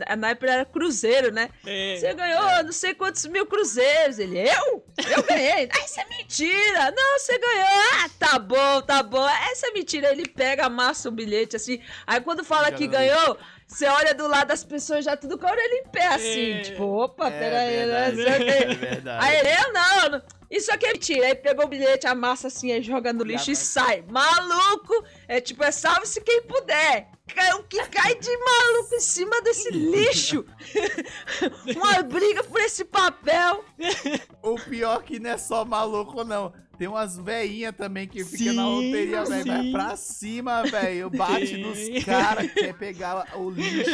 a- Na época era cruzeiro, né? É. Você ganhou não sei quantos mil cruzeiros. Ele, eu? Eu ganhei. Ah, isso é mentira. Não, você ganhou. Ah, tá bom, tá bom. Essa é mentira. Ele pega, amassa o bilhete assim. Aí quando fala que Joga no ganhou, você olha do lado das pessoas já tudo com a orelha em pé assim. É. Tipo, opa, É peraí, né? verdade, não o é verdade. Aí ele, eu não, não. Isso aqui é mentira. Aí pegou o bilhete, amassa assim, aí joga no lixo e sai. Maluco! É tipo, é salve-se quem puder. Cai- O que cai de maluco em cima desse lixo? Uma briga por esse papel. O pior que não é só maluco, não. Tem umas veinhas também que fica na Sim, loteria, velho. Vai sim. pra cima, velho. Bate nos caras, quer pegar o lixo.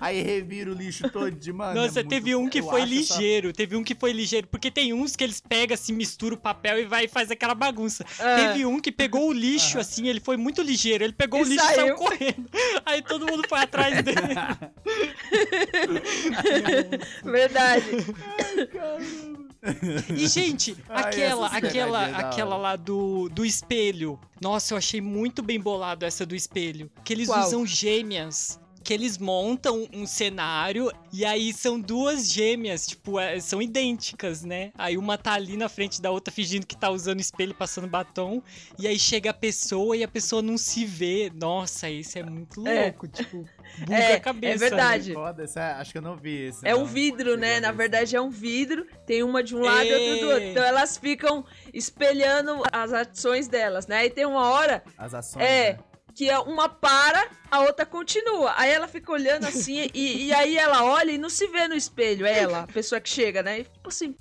Aí revira o lixo todo de mano. Nossa, é muito- teve um que eu foi acho essa- ligeiro, teve um que foi ligeiro, porque tem uns que eles pegam assim, misturam o papel e vai e faz aquela bagunça. Ah. Teve um que pegou o lixo assim, ele foi muito ligeiro, ele pegou E o lixo e saiu saiu. correndo. Aí todo mundo foi atrás dele. Verdade. E gente, Ai, aquela, essas aquela, da aquela lá do, do espelho. Nossa, eu achei muito bem bolado essa do espelho, que eles Qual? usam gêmeas. Que eles montam um cenário e aí são duas gêmeas, tipo, é, são idênticas, né? Aí uma tá ali na frente da outra fingindo que tá usando espelho, passando batom. E aí chega a pessoa e a pessoa não se vê. Nossa, isso é muito É. louco, tipo, buga É, a cabeça. é verdade. Foda, esse é- acho que eu não vi esse. É não. um vidro, né? Na ver verdade é um vidro. Tem uma de um lado e outra do outro. É. Então elas ficam espelhando as ações delas, né? E tem uma hora. As ações. É. né? Que é uma para, a outra continua. Aí ela fica olhando assim, e, e aí ela olha e não se vê no espelho, ela, a pessoa que chega, né? E tipo assim.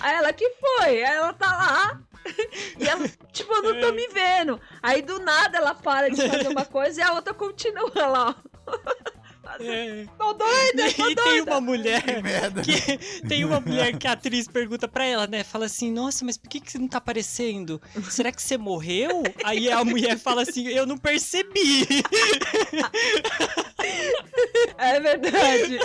Aí ela, que foi? Aí ela tá lá. E ela, tipo, eu não tô me vendo. Aí do nada ela para de fazer uma coisa e a outra continua lá. ó. É. Tô doida, tô E tem uma mulher Que merda. que tem uma mulher que a atriz pergunta pra ela, né? Fala assim: Nossa, mas por que, que você não tá aparecendo? Será que você morreu? Aí a mulher fala assim: Eu não percebi. É verdade.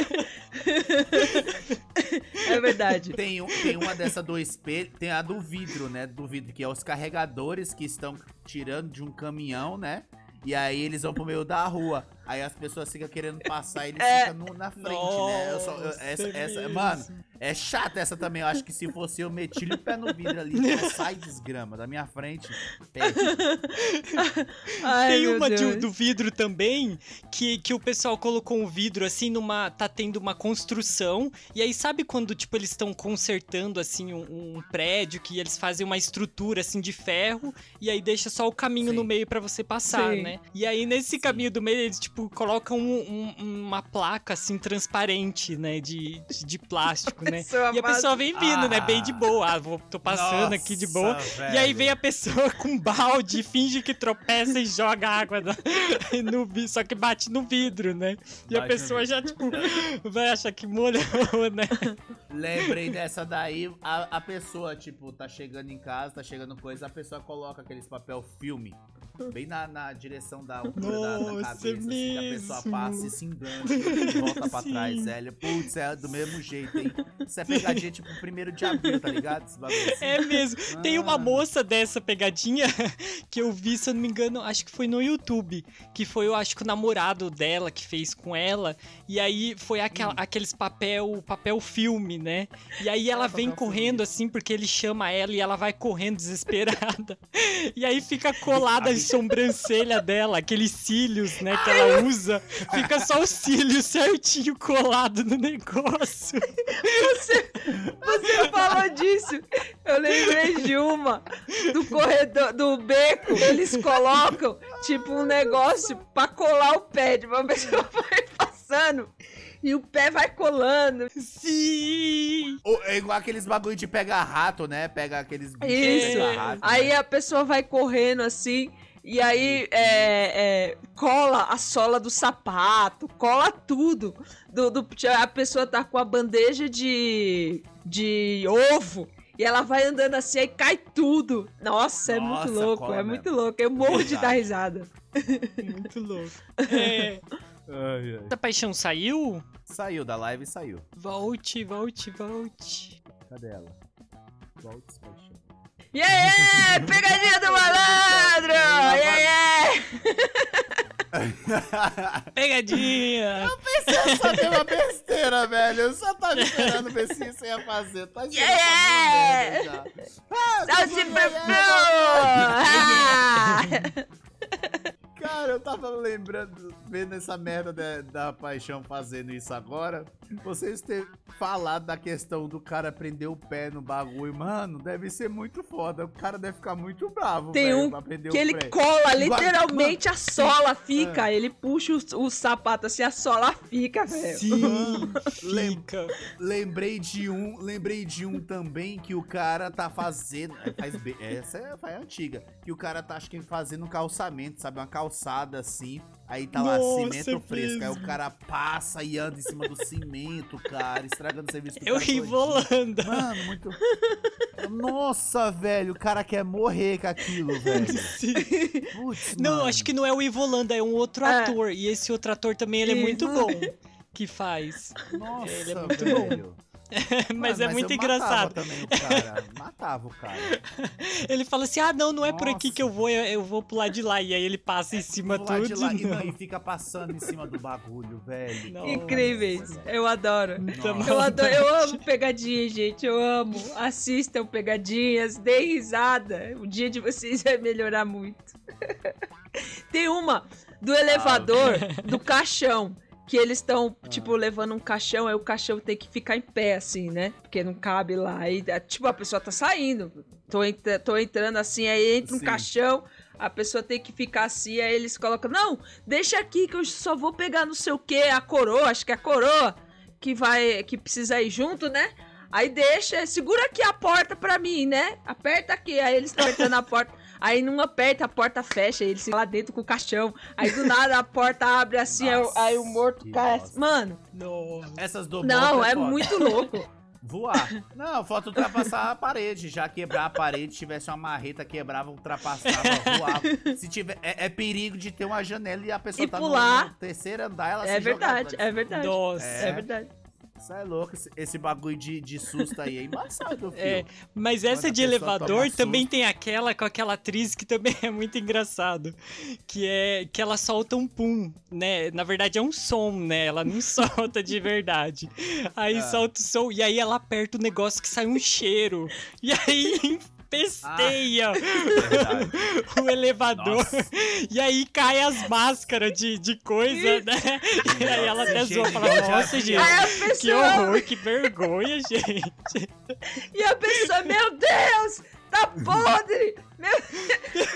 É verdade. Tem, um- tem uma dessa do espelho, tem a do vidro, né? Do vidro, que é os carregadores que estão tirando de um caminhão, né? E aí eles vão pro meio da rua. Aí as pessoas ficam querendo passar e eles É. ficam no- na frente, né? Eu só- eu- Nossa, essa, é essa- mano, é chata essa também. Eu acho que se fosse eu, meti o pé no vidro ali. né? Sai desgrama da minha frente. Pede. Ai, tem uma de- do vidro também, que, que o pessoal colocou um vidro assim numa. tá tendo uma construção. E aí, sabe quando, tipo, eles estão consertando assim um, um prédio que eles fazem uma estrutura assim de ferro e aí deixa só o caminho Sim. no meio pra você passar, Sim. né? E aí, nesse caminho do meio, eles, tipo, colocam um- um- uma placa assim transparente, né? De, de, de plástico, né? pessoa E a pessoa vem vindo, né? Ah. Bem de boa. Ah, vou, tô passando aqui de boa. Nossa, E aí velho. vem a pessoa com balde, finge que tropeça e joga água na- no vidro, só que bate no vidro, né? E a Bate no pessoa já, tipo, vai achar que molhou, né? Lembrei dessa daí, a, a pessoa, tipo, tá chegando em casa, tá chegando coisa, a pessoa coloca aqueles papel filme bem na, na direção da altura da, da Nossa, cabeça, assim, que a pessoa passa e se engancha e volta pra Sim. trás, velho. Putz, é do mesmo jeito, hein? Isso é pegadinha, tipo, primeiro de abril, tá ligado? Assim. É mesmo. Tem uma moça dessa pegadinha que eu vi, se eu não me engano, acho que foi no YouTube. Que foi, eu acho que o namorado dela que fez com ela. E aí foi aquela, aqueles papel, papel filme, né? E aí ela Ah, vem correndo assim, porque ele chama ela e ela vai correndo desesperada. E aí fica colada sobrancelha dela, aqueles cílios, né, que ela usa. Fica só os cílios certinho colado no negócio. Você falou disso. Eu lembrei de uma do corredor, do beco. Eles colocam tipo um negócio pra colar o pé de uma pessoa vai passando e o pé vai colando. Sim! Ou É igual aqueles bagulho de pegar rato, né? Pega aqueles bichos Isso. rato, Aí né? a pessoa vai correndo assim. E aí é, é, cola a sola do sapato, cola tudo. Do, do- a pessoa tá com a bandeja de, de ovo. E ela vai andando assim, aí cai tudo. Nossa, é Nossa, muito louco, é mesmo. muito louco. Eu morro de dar risada. Muito louco. É. Ai, ai. Essa paixão saiu? Saiu da live, saiu. Volte, volte, volte. Cadê ela? Volte, paixão. Yeah, yeah! Pegadinha do malandro! Yeah, yeah! Pegadinha! Você só deu uma besteira, velho. Eu só tava esperando ver se você ia fazer. Tá Yeah! Ah, Salve, mulher, Ah! Cara, eu tava lembrando, vendo essa merda da, da paixão fazendo isso agora. Vocês ter falado da questão do cara prender o pé no bagulho, mano, deve ser muito foda. O cara deve ficar muito bravo, Tem velho, um pra prender Que o ele pé. cola, literalmente a sola É. fica. Ele puxa o, o sapato assim, a sola fica, velho. Sim, Lem- fica. Lembrei de um, lembrei de um também que o cara tá fazendo, é, faz essa é, é antiga, que o cara tá acho que fazendo um calçamento, sabe, uma calçada assim, aí tá lá Nossa, cimento fresco, aí o mesmo. cara passa e anda em cima do cimento, cara, estragando o serviço do Eu todinho. rebolando. Mano, muito. Nossa, velho, o cara quer morrer com aquilo, velho. Não, mano. acho que não é o Ivolanda, é um outro É. ator. E esse outro ator também ele é muito bom que faz. Nossa, ele é muito velho. mas Mano, é muito eu engraçado. Matava também o cara. Matava o cara. Ele fala assim: ah, não, não é por aqui Nossa. que eu vou, eu, eu vou pular de lá. E aí ele passa em cima lá de tudo. lá e, não. e fica passando em cima do bagulho, velho. Não. Incríveis. Eu adoro. Nossa. Eu adoro, eu amo pegadinha, gente. Eu amo. Assistam pegadinhas, deem risada. O dia de vocês vai melhorar muito. Tem uma do elevador, do caixão. Que eles estão, tipo, levando um caixão, aí o caixão tem que ficar em pé, assim, né? Porque não cabe lá. Aí, é, tipo, a pessoa tá saindo. Tô, entra- tô entrando assim, aí entra um Sim. caixão, a pessoa tem que ficar assim, aí eles colocam, não, deixa aqui que eu só vou pegar não sei o que, a coroa, acho que é a coroa que vai, que precisa ir junto, né? Aí deixa, segura aqui a porta pra mim, né? Aperta aqui, aí eles estão apertando a porta. Aí não aperta, a porta fecha, aí eles ficam lá dentro com o caixão. Aí do nada a porta abre assim, aí, o- Nossa, aí o morto cai. bosta. Mano, Nossa. Essas do não, é foda. muito louco. Voar. Não, falta ultrapassar a parede. Já quebrar a parede, tivesse uma marreta, quebrava, ultrapassava, voava. Se tiver. É, é perigo de ter uma janela e a pessoa E tá no- pular. no, terceiro andar, ela É se verdade, pra é verdade. Nossa. É verdade. Isso é louco, esse, esse bagulho de, de susto aí é embaçado, filho. É, mas essa Quando de elevador também tem aquela com aquela atriz que também é muito engraçado. Que é que ela solta um pum, né? Na verdade é um som, né? Ela não solta de verdade. Aí Ah. solta o som e aí ela aperta o negócio que sai um cheiro. E aí empesteia Verdade. o elevador. Nossa. E aí cai as máscaras de, de coisa, né? E aí ela até zoa e fala, nossa, gente. Aí a Que pessoa. horror, que vergonha, gente. E a pessoa, meu Deus, tá podre! Meu,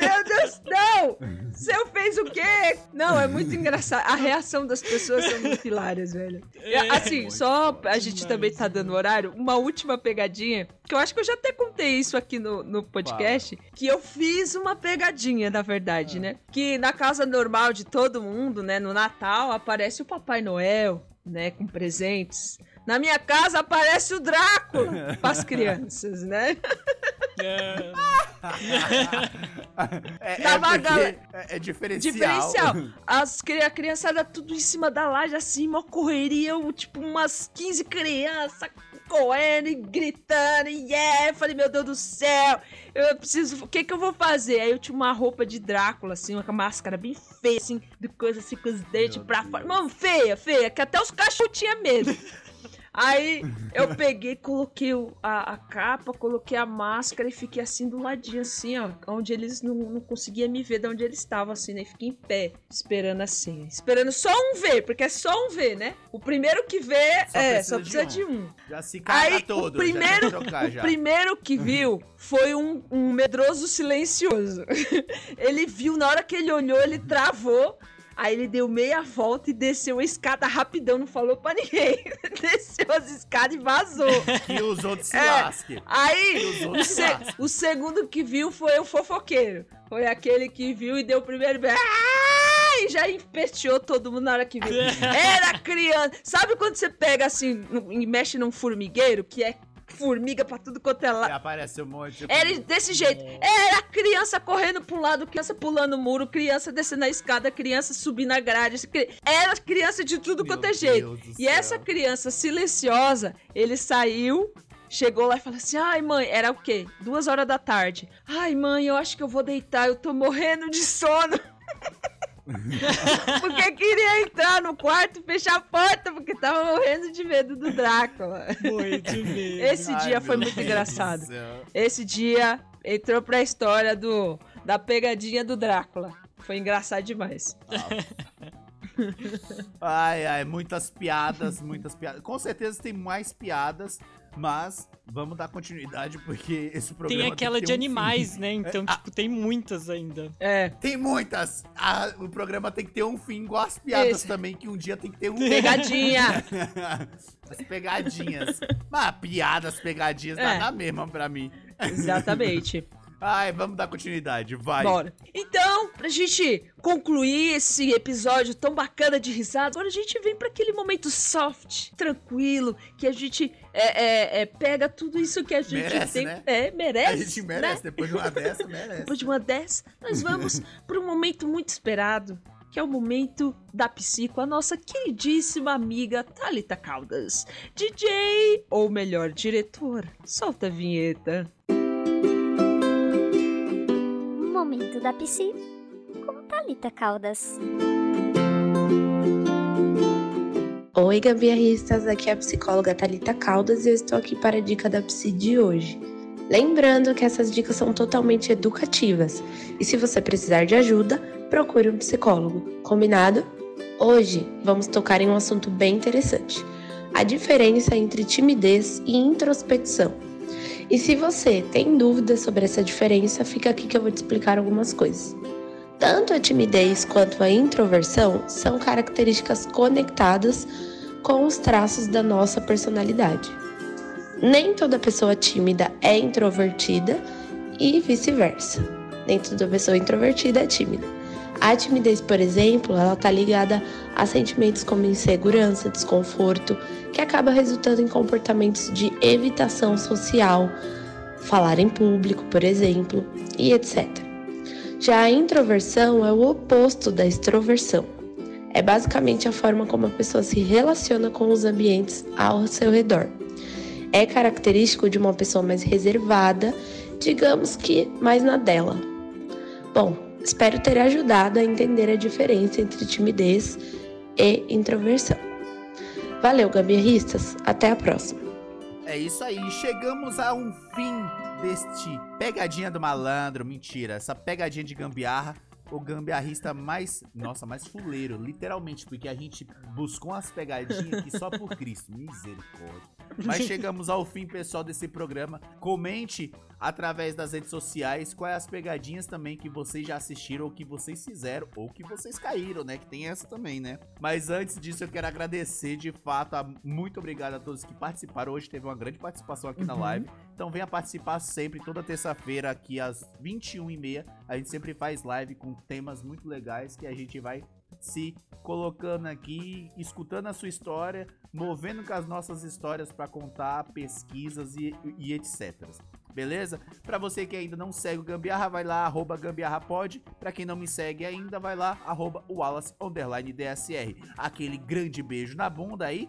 meu Deus, não! Você fez o quê? Não, é muito engraçado. A reação das pessoas são muito hilárias, velho. E, É, assim, só a gente também tá dando horário, uma última pegadinha, que eu acho que eu já até contei isso aqui no, no podcast, que eu fiz uma pegadinha, na verdade, né? Que na casa normal de todo mundo, né, no Natal, aparece o Papai Noel, né, com presentes. Na minha casa aparece o Drácula pras crianças, né? É. É, é Tava porque é, é diferencial. Diferencial. As a criançada tudo em cima da laje, assim, mó correria, tipo, umas 15 crianças correndo e gritando, e yeah! Eu falei, meu Deus do céu, eu preciso. O que que eu vou fazer? Aí eu tinha uma roupa de Drácula, assim, uma máscara bem feia, assim, de coisa assim, com os dentes Meu pra Deus. fora. Mano, feia, feia, que até os cachorros tinham medo. Aí eu peguei, coloquei a, a capa, coloquei a máscara e fiquei assim do ladinho, assim, ó. Onde eles não, não conseguiam me ver de onde eles estavam, assim, né? Fiquei em pé, esperando assim. Esperando só um ver, porque é só um ver, né? O primeiro que vê, Só é, precisa só de precisa um. de um. Já se caga todo. o primeiro, trocar o primeiro que viu foi um, um medroso silencioso. ele viu, na hora que ele olhou, ele travou. Aí ele deu meia volta e desceu a escada rapidão, não falou pra ninguém. desceu as escadas e vazou. Que os outros se É. lasquem. Aí, o, se- o segundo que viu foi o fofoqueiro. Foi aquele que viu e deu o primeiro. Ah! E já empesteou todo mundo na hora que viu. Era criança. Sabe quando você pega assim e mexe num formigueiro, que é formiga pra tudo quanto é lá. aparece um monte. de- Era desse jeito. Era criança correndo pro lado, criança pulando o muro, criança descendo a escada, criança subindo a grade. Era criança de tudo Meu quanto é jeito. E céu. essa criança silenciosa, ele saiu, chegou lá e falou assim: Ai, mãe, era o quê? Duas horas da tarde. Ai, mãe, eu acho que eu vou deitar, eu tô morrendo de sono. porque queria entrar no quarto e fechar a porta, porque tava morrendo de medo do Drácula. De medo. Esse Ai, dia foi muito Deus engraçado. Esse dia entrou pra história do da pegadinha do Drácula. Foi engraçado demais. Ai, ai, muitas piadas, muitas piadas. Com certeza tem mais piadas, mas vamos dar continuidade porque esse programa Tem aquela que de um fim. animais, né? Então, Ah. tipo, tem muitas ainda. É, Tem muitas. Ah, o programa tem que ter um fim, igual as piadas Esse. também, que um dia tem que ter um pegadinha. As pegadinhas. Mas piadas, pegadinhas, É. dá na mesma pra mim. Exatamente. Ai, vamos dar continuidade, vai. Bora. Então, pra gente concluir esse episódio tão bacana de risada, agora a gente vem pra aquele momento soft, tranquilo, que a gente é, é, é, pega tudo isso que a gente Merece, tem. né? É, merece. A gente merece, né? depois de uma dessa, merece. Depois de uma dessa, nós vamos para um momento muito esperado, que é o momento da psico, a nossa queridíssima amiga Thalita Caldas. DJ, ou melhor, diretor, solta a vinheta. Momento da Psi com Thalita Caldas. Oi, gambiarristas, aqui é a psicóloga Thalita Caldas e eu estou aqui para a dica da Psi de hoje. Lembrando que essas dicas são totalmente educativas e se você precisar de ajuda, procure um psicólogo. Combinado? Hoje vamos tocar em um assunto bem interessante: a diferença entre timidez e introspecção. E se você tem dúvidas sobre essa diferença, fica aqui que eu vou te explicar algumas coisas. Tanto a timidez quanto a introversão são características conectadas com os traços da nossa personalidade. Nem toda pessoa tímida é introvertida e vice-versa. Nem toda pessoa introvertida é tímida. A timidez, por exemplo, ela está ligada a sentimentos como insegurança, desconforto, que acaba resultando em comportamentos de evitação social, falar em público, por exemplo, e etc. Já a introversão é o oposto da extroversão. É basicamente a forma como a pessoa se relaciona com os ambientes ao seu redor. É característico de uma pessoa mais reservada, digamos que mais na dela. Bom, espero ter ajudado a entender a diferença entre timidez e introversão. Valeu, gambiarristas! Até a próxima! É isso aí, chegamos a um fim deste pegadinha do malandro, mentira, essa pegadinha de gambiarra, o gambiarrista mais, nossa, mais fuleiro, literalmente, porque a gente buscou umas pegadinhas aqui só por Cristo, misericórdia. Mas chegamos ao fim, pessoal, desse programa. Comente através das redes sociais quais as pegadinhas também que vocês já assistiram ou que vocês fizeram ou que vocês caíram, né? Que tem essa também, né? Mas antes disso, eu quero agradecer de fato. A... Muito obrigado a todos que participaram. Hoje teve uma grande participação aqui na Uhum. live. Então venha participar sempre, toda terça-feira, aqui às 21h30. A gente sempre faz live com temas muito legais que a gente vai se colocando aqui, escutando a sua história, movendo com as nossas histórias para contar pesquisas e, e etc. Beleza? Pra você que ainda não segue o Gambiarra, vai lá, arroba gambiarrapod. Pra quem não me segue ainda, vai lá, arroba Wallace, DSR. Aquele grande beijo na bunda aí.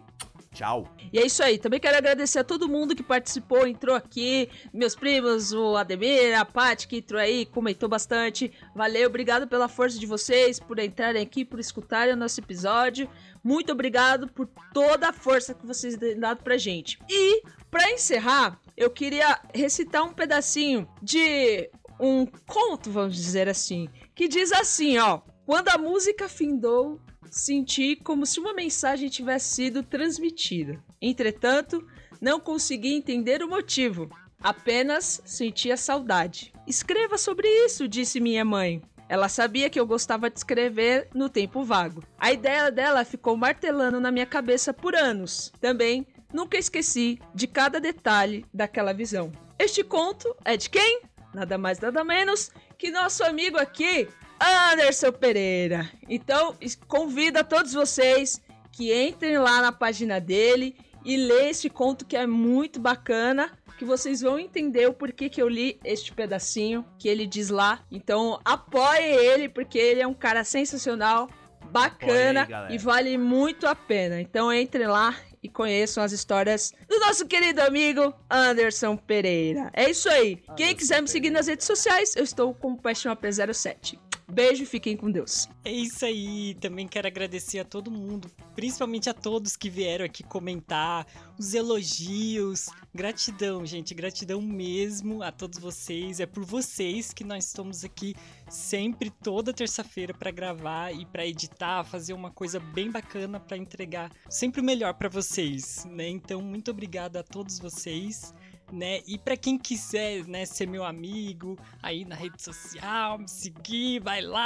Tchau. E é isso aí. Também quero agradecer a todo mundo que participou, entrou aqui. Meus primos, o Ademir, a Paty que entrou aí, comentou bastante. Valeu, obrigado pela força de vocês, por entrarem aqui, por escutarem o nosso episódio. Muito obrigado por toda a força que vocês têm dado pra gente. E, pra encerrar, eu queria recitar um pedacinho de um conto, vamos dizer assim, que diz assim, ó. Quando a música findou, senti como se uma mensagem tivesse sido transmitida. Entretanto, não consegui entender o motivo. Apenas sentia saudade. Escreva sobre isso, disse minha mãe. Ela sabia que eu gostava de escrever no tempo vago. A ideia dela ficou martelando na minha cabeça por anos. Também nunca esqueci de cada detalhe daquela visão. Este conto é de quem? Nada mais, nada menos que nosso amigo aqui, Anderson Pereira. Então, convido a todos vocês que entrem lá na página dele e lê este conto que é muito bacana, que vocês vão entender o porquê que eu li este pedacinho que ele diz lá. Então, apoie ele porque ele é um cara sensacional, bacana aí, e vale muito a pena. Então, entrem lá e conheçam as histórias do nosso querido amigo Anderson Pereira. É isso aí. Quem Anderson quiser me seguir nas redes sociais, eu estou com o Paixão AP07. Beijo e fiquem com Deus. É isso aí. Também quero agradecer a todo mundo, principalmente a todos que vieram aqui comentar, os elogios. Gratidão, gente. Gratidão mesmo a todos vocês. É por vocês que nós estamos aqui sempre, toda terça-feira, para gravar e para editar, fazer uma coisa bem bacana para entregar sempre o melhor para vocês, né? Então, muito obrigado a todos vocês né? E para quem quiser, né, ser meu amigo aí na rede social, me seguir, vai lá,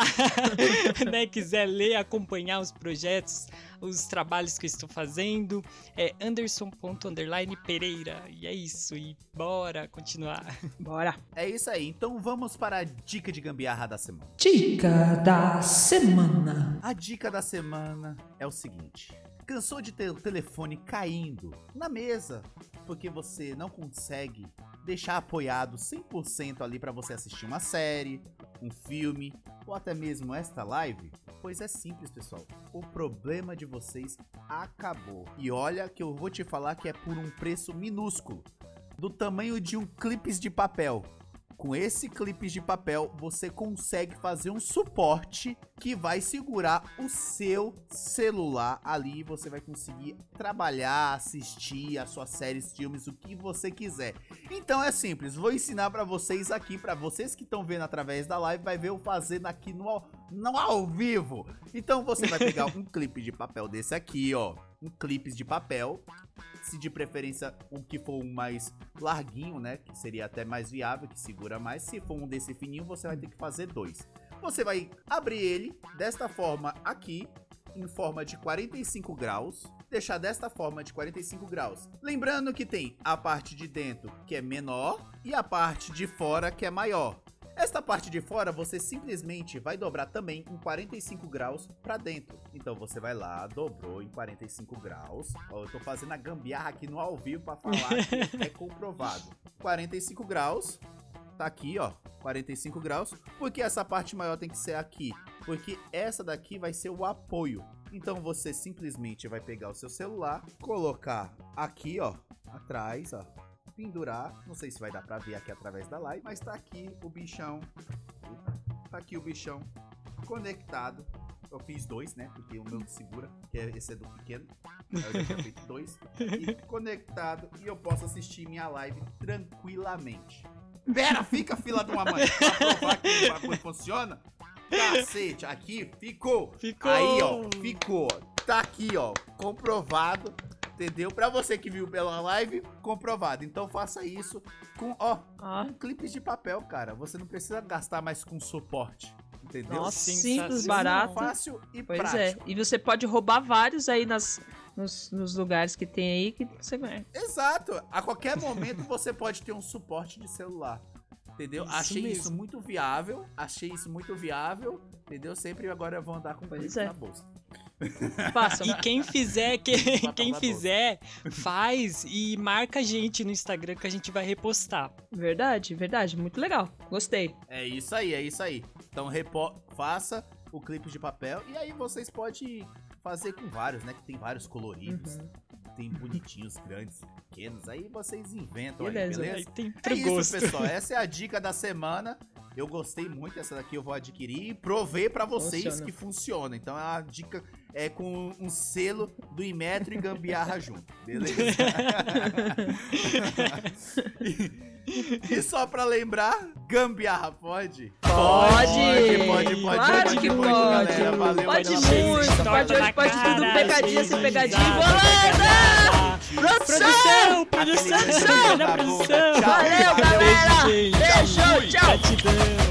né? Quiser ler, acompanhar os projetos, os trabalhos que eu estou fazendo, é anderson.underline Pereira. E é isso, e bora continuar. Bora. É isso aí, então vamos para a dica de gambiarra da semana. Dica da semana. A dica da semana é o seguinte: cansou de ter o telefone caindo na mesa porque você não consegue deixar apoiado 100% ali para você assistir uma série, um filme ou até mesmo esta live? Pois é simples, pessoal. O problema de vocês acabou. E olha que eu vou te falar que é por um preço minúsculo, do tamanho de um clipes de papel com esse clipe de papel, você consegue fazer um suporte que vai segurar o seu celular ali. Você vai conseguir trabalhar, assistir as suas séries, filmes, o que você quiser. Então é simples, vou ensinar para vocês aqui, para vocês que estão vendo através da live, vai ver eu fazendo aqui no, no ao vivo. Então você vai pegar um clipe de papel desse aqui, ó um clipes de papel, se de preferência um que for um mais larguinho, né, que seria até mais viável, que segura mais. Se for um desse fininho, você vai ter que fazer dois. Você vai abrir ele desta forma aqui, em forma de 45 graus, deixar desta forma de 45 graus. Lembrando que tem a parte de dentro que é menor e a parte de fora que é maior. Esta parte de fora você simplesmente vai dobrar também em 45 graus para dentro. Então você vai lá, dobrou em 45 graus. Ó, eu tô fazendo a gambiarra aqui no ao vivo para falar que é comprovado. 45 graus, tá aqui, ó, 45 graus. Porque essa parte maior tem que ser aqui? Porque essa daqui vai ser o apoio. Então você simplesmente vai pegar o seu celular, colocar aqui, ó, atrás, ó, pendurar. Não sei se vai dar pra ver aqui através da live, mas tá aqui o bichão. Tá aqui o bichão conectado. Eu fiz dois, né? Porque o meu segura, que é esse é do pequeno. Eu já tinha feito dois. E conectado. E eu posso assistir minha live tranquilamente. Pera, fica fila de uma mãe. Pra provar que o bagulho funciona. Cacete, aqui ficou. Ficou. Aí, ó, ficou. Tá aqui, ó, comprovado entendeu? Pra você que viu pela live, comprovado. Então faça isso com, ó, Ah. com clipes de papel, cara. Você não precisa gastar mais com suporte, entendeu? Nossa, simples, barato. Fácil e Pois prático. é. E você pode roubar vários aí nas, nos, nos lugares que tem aí que você ganha. Exato. A qualquer momento você pode ter um suporte de celular. Entendeu? Isso achei mesmo. isso muito viável. Achei isso muito viável. Entendeu? Sempre agora eu vou andar com clipe é. na bolsa. Faça. E quem fizer, quem, quem fizer, faz e marca a gente no Instagram que a gente vai repostar. Verdade, verdade. Muito legal. Gostei. É isso aí, é isso aí. Então repo... faça o clipe de papel e aí vocês podem fazer com vários, né? Que tem vários coloridos, Uhum. tem bonitinhos, grandes, pequenos. Aí vocês inventam Beleza. aí, Aí beleza? tem É isso, gosto. pessoal. Essa é a dica da semana. Eu gostei muito, essa daqui eu vou adquirir e provei pra vocês Funciona. que funciona. Então é uma dica é com um selo do Imetro e Gambiarra junto, beleza? e, e só pra lembrar, Gambiarra pode? Pode! Pode, pode, pode, Claro pode que muito, pode. galera. Valeu, Pode muito, pode hoje, pode tudo, pegadinha sem pegadinha. Bolada! Produção, produção, produção, produção. Tchau. Valeu, galera! Beijo, tchau! Gratidão.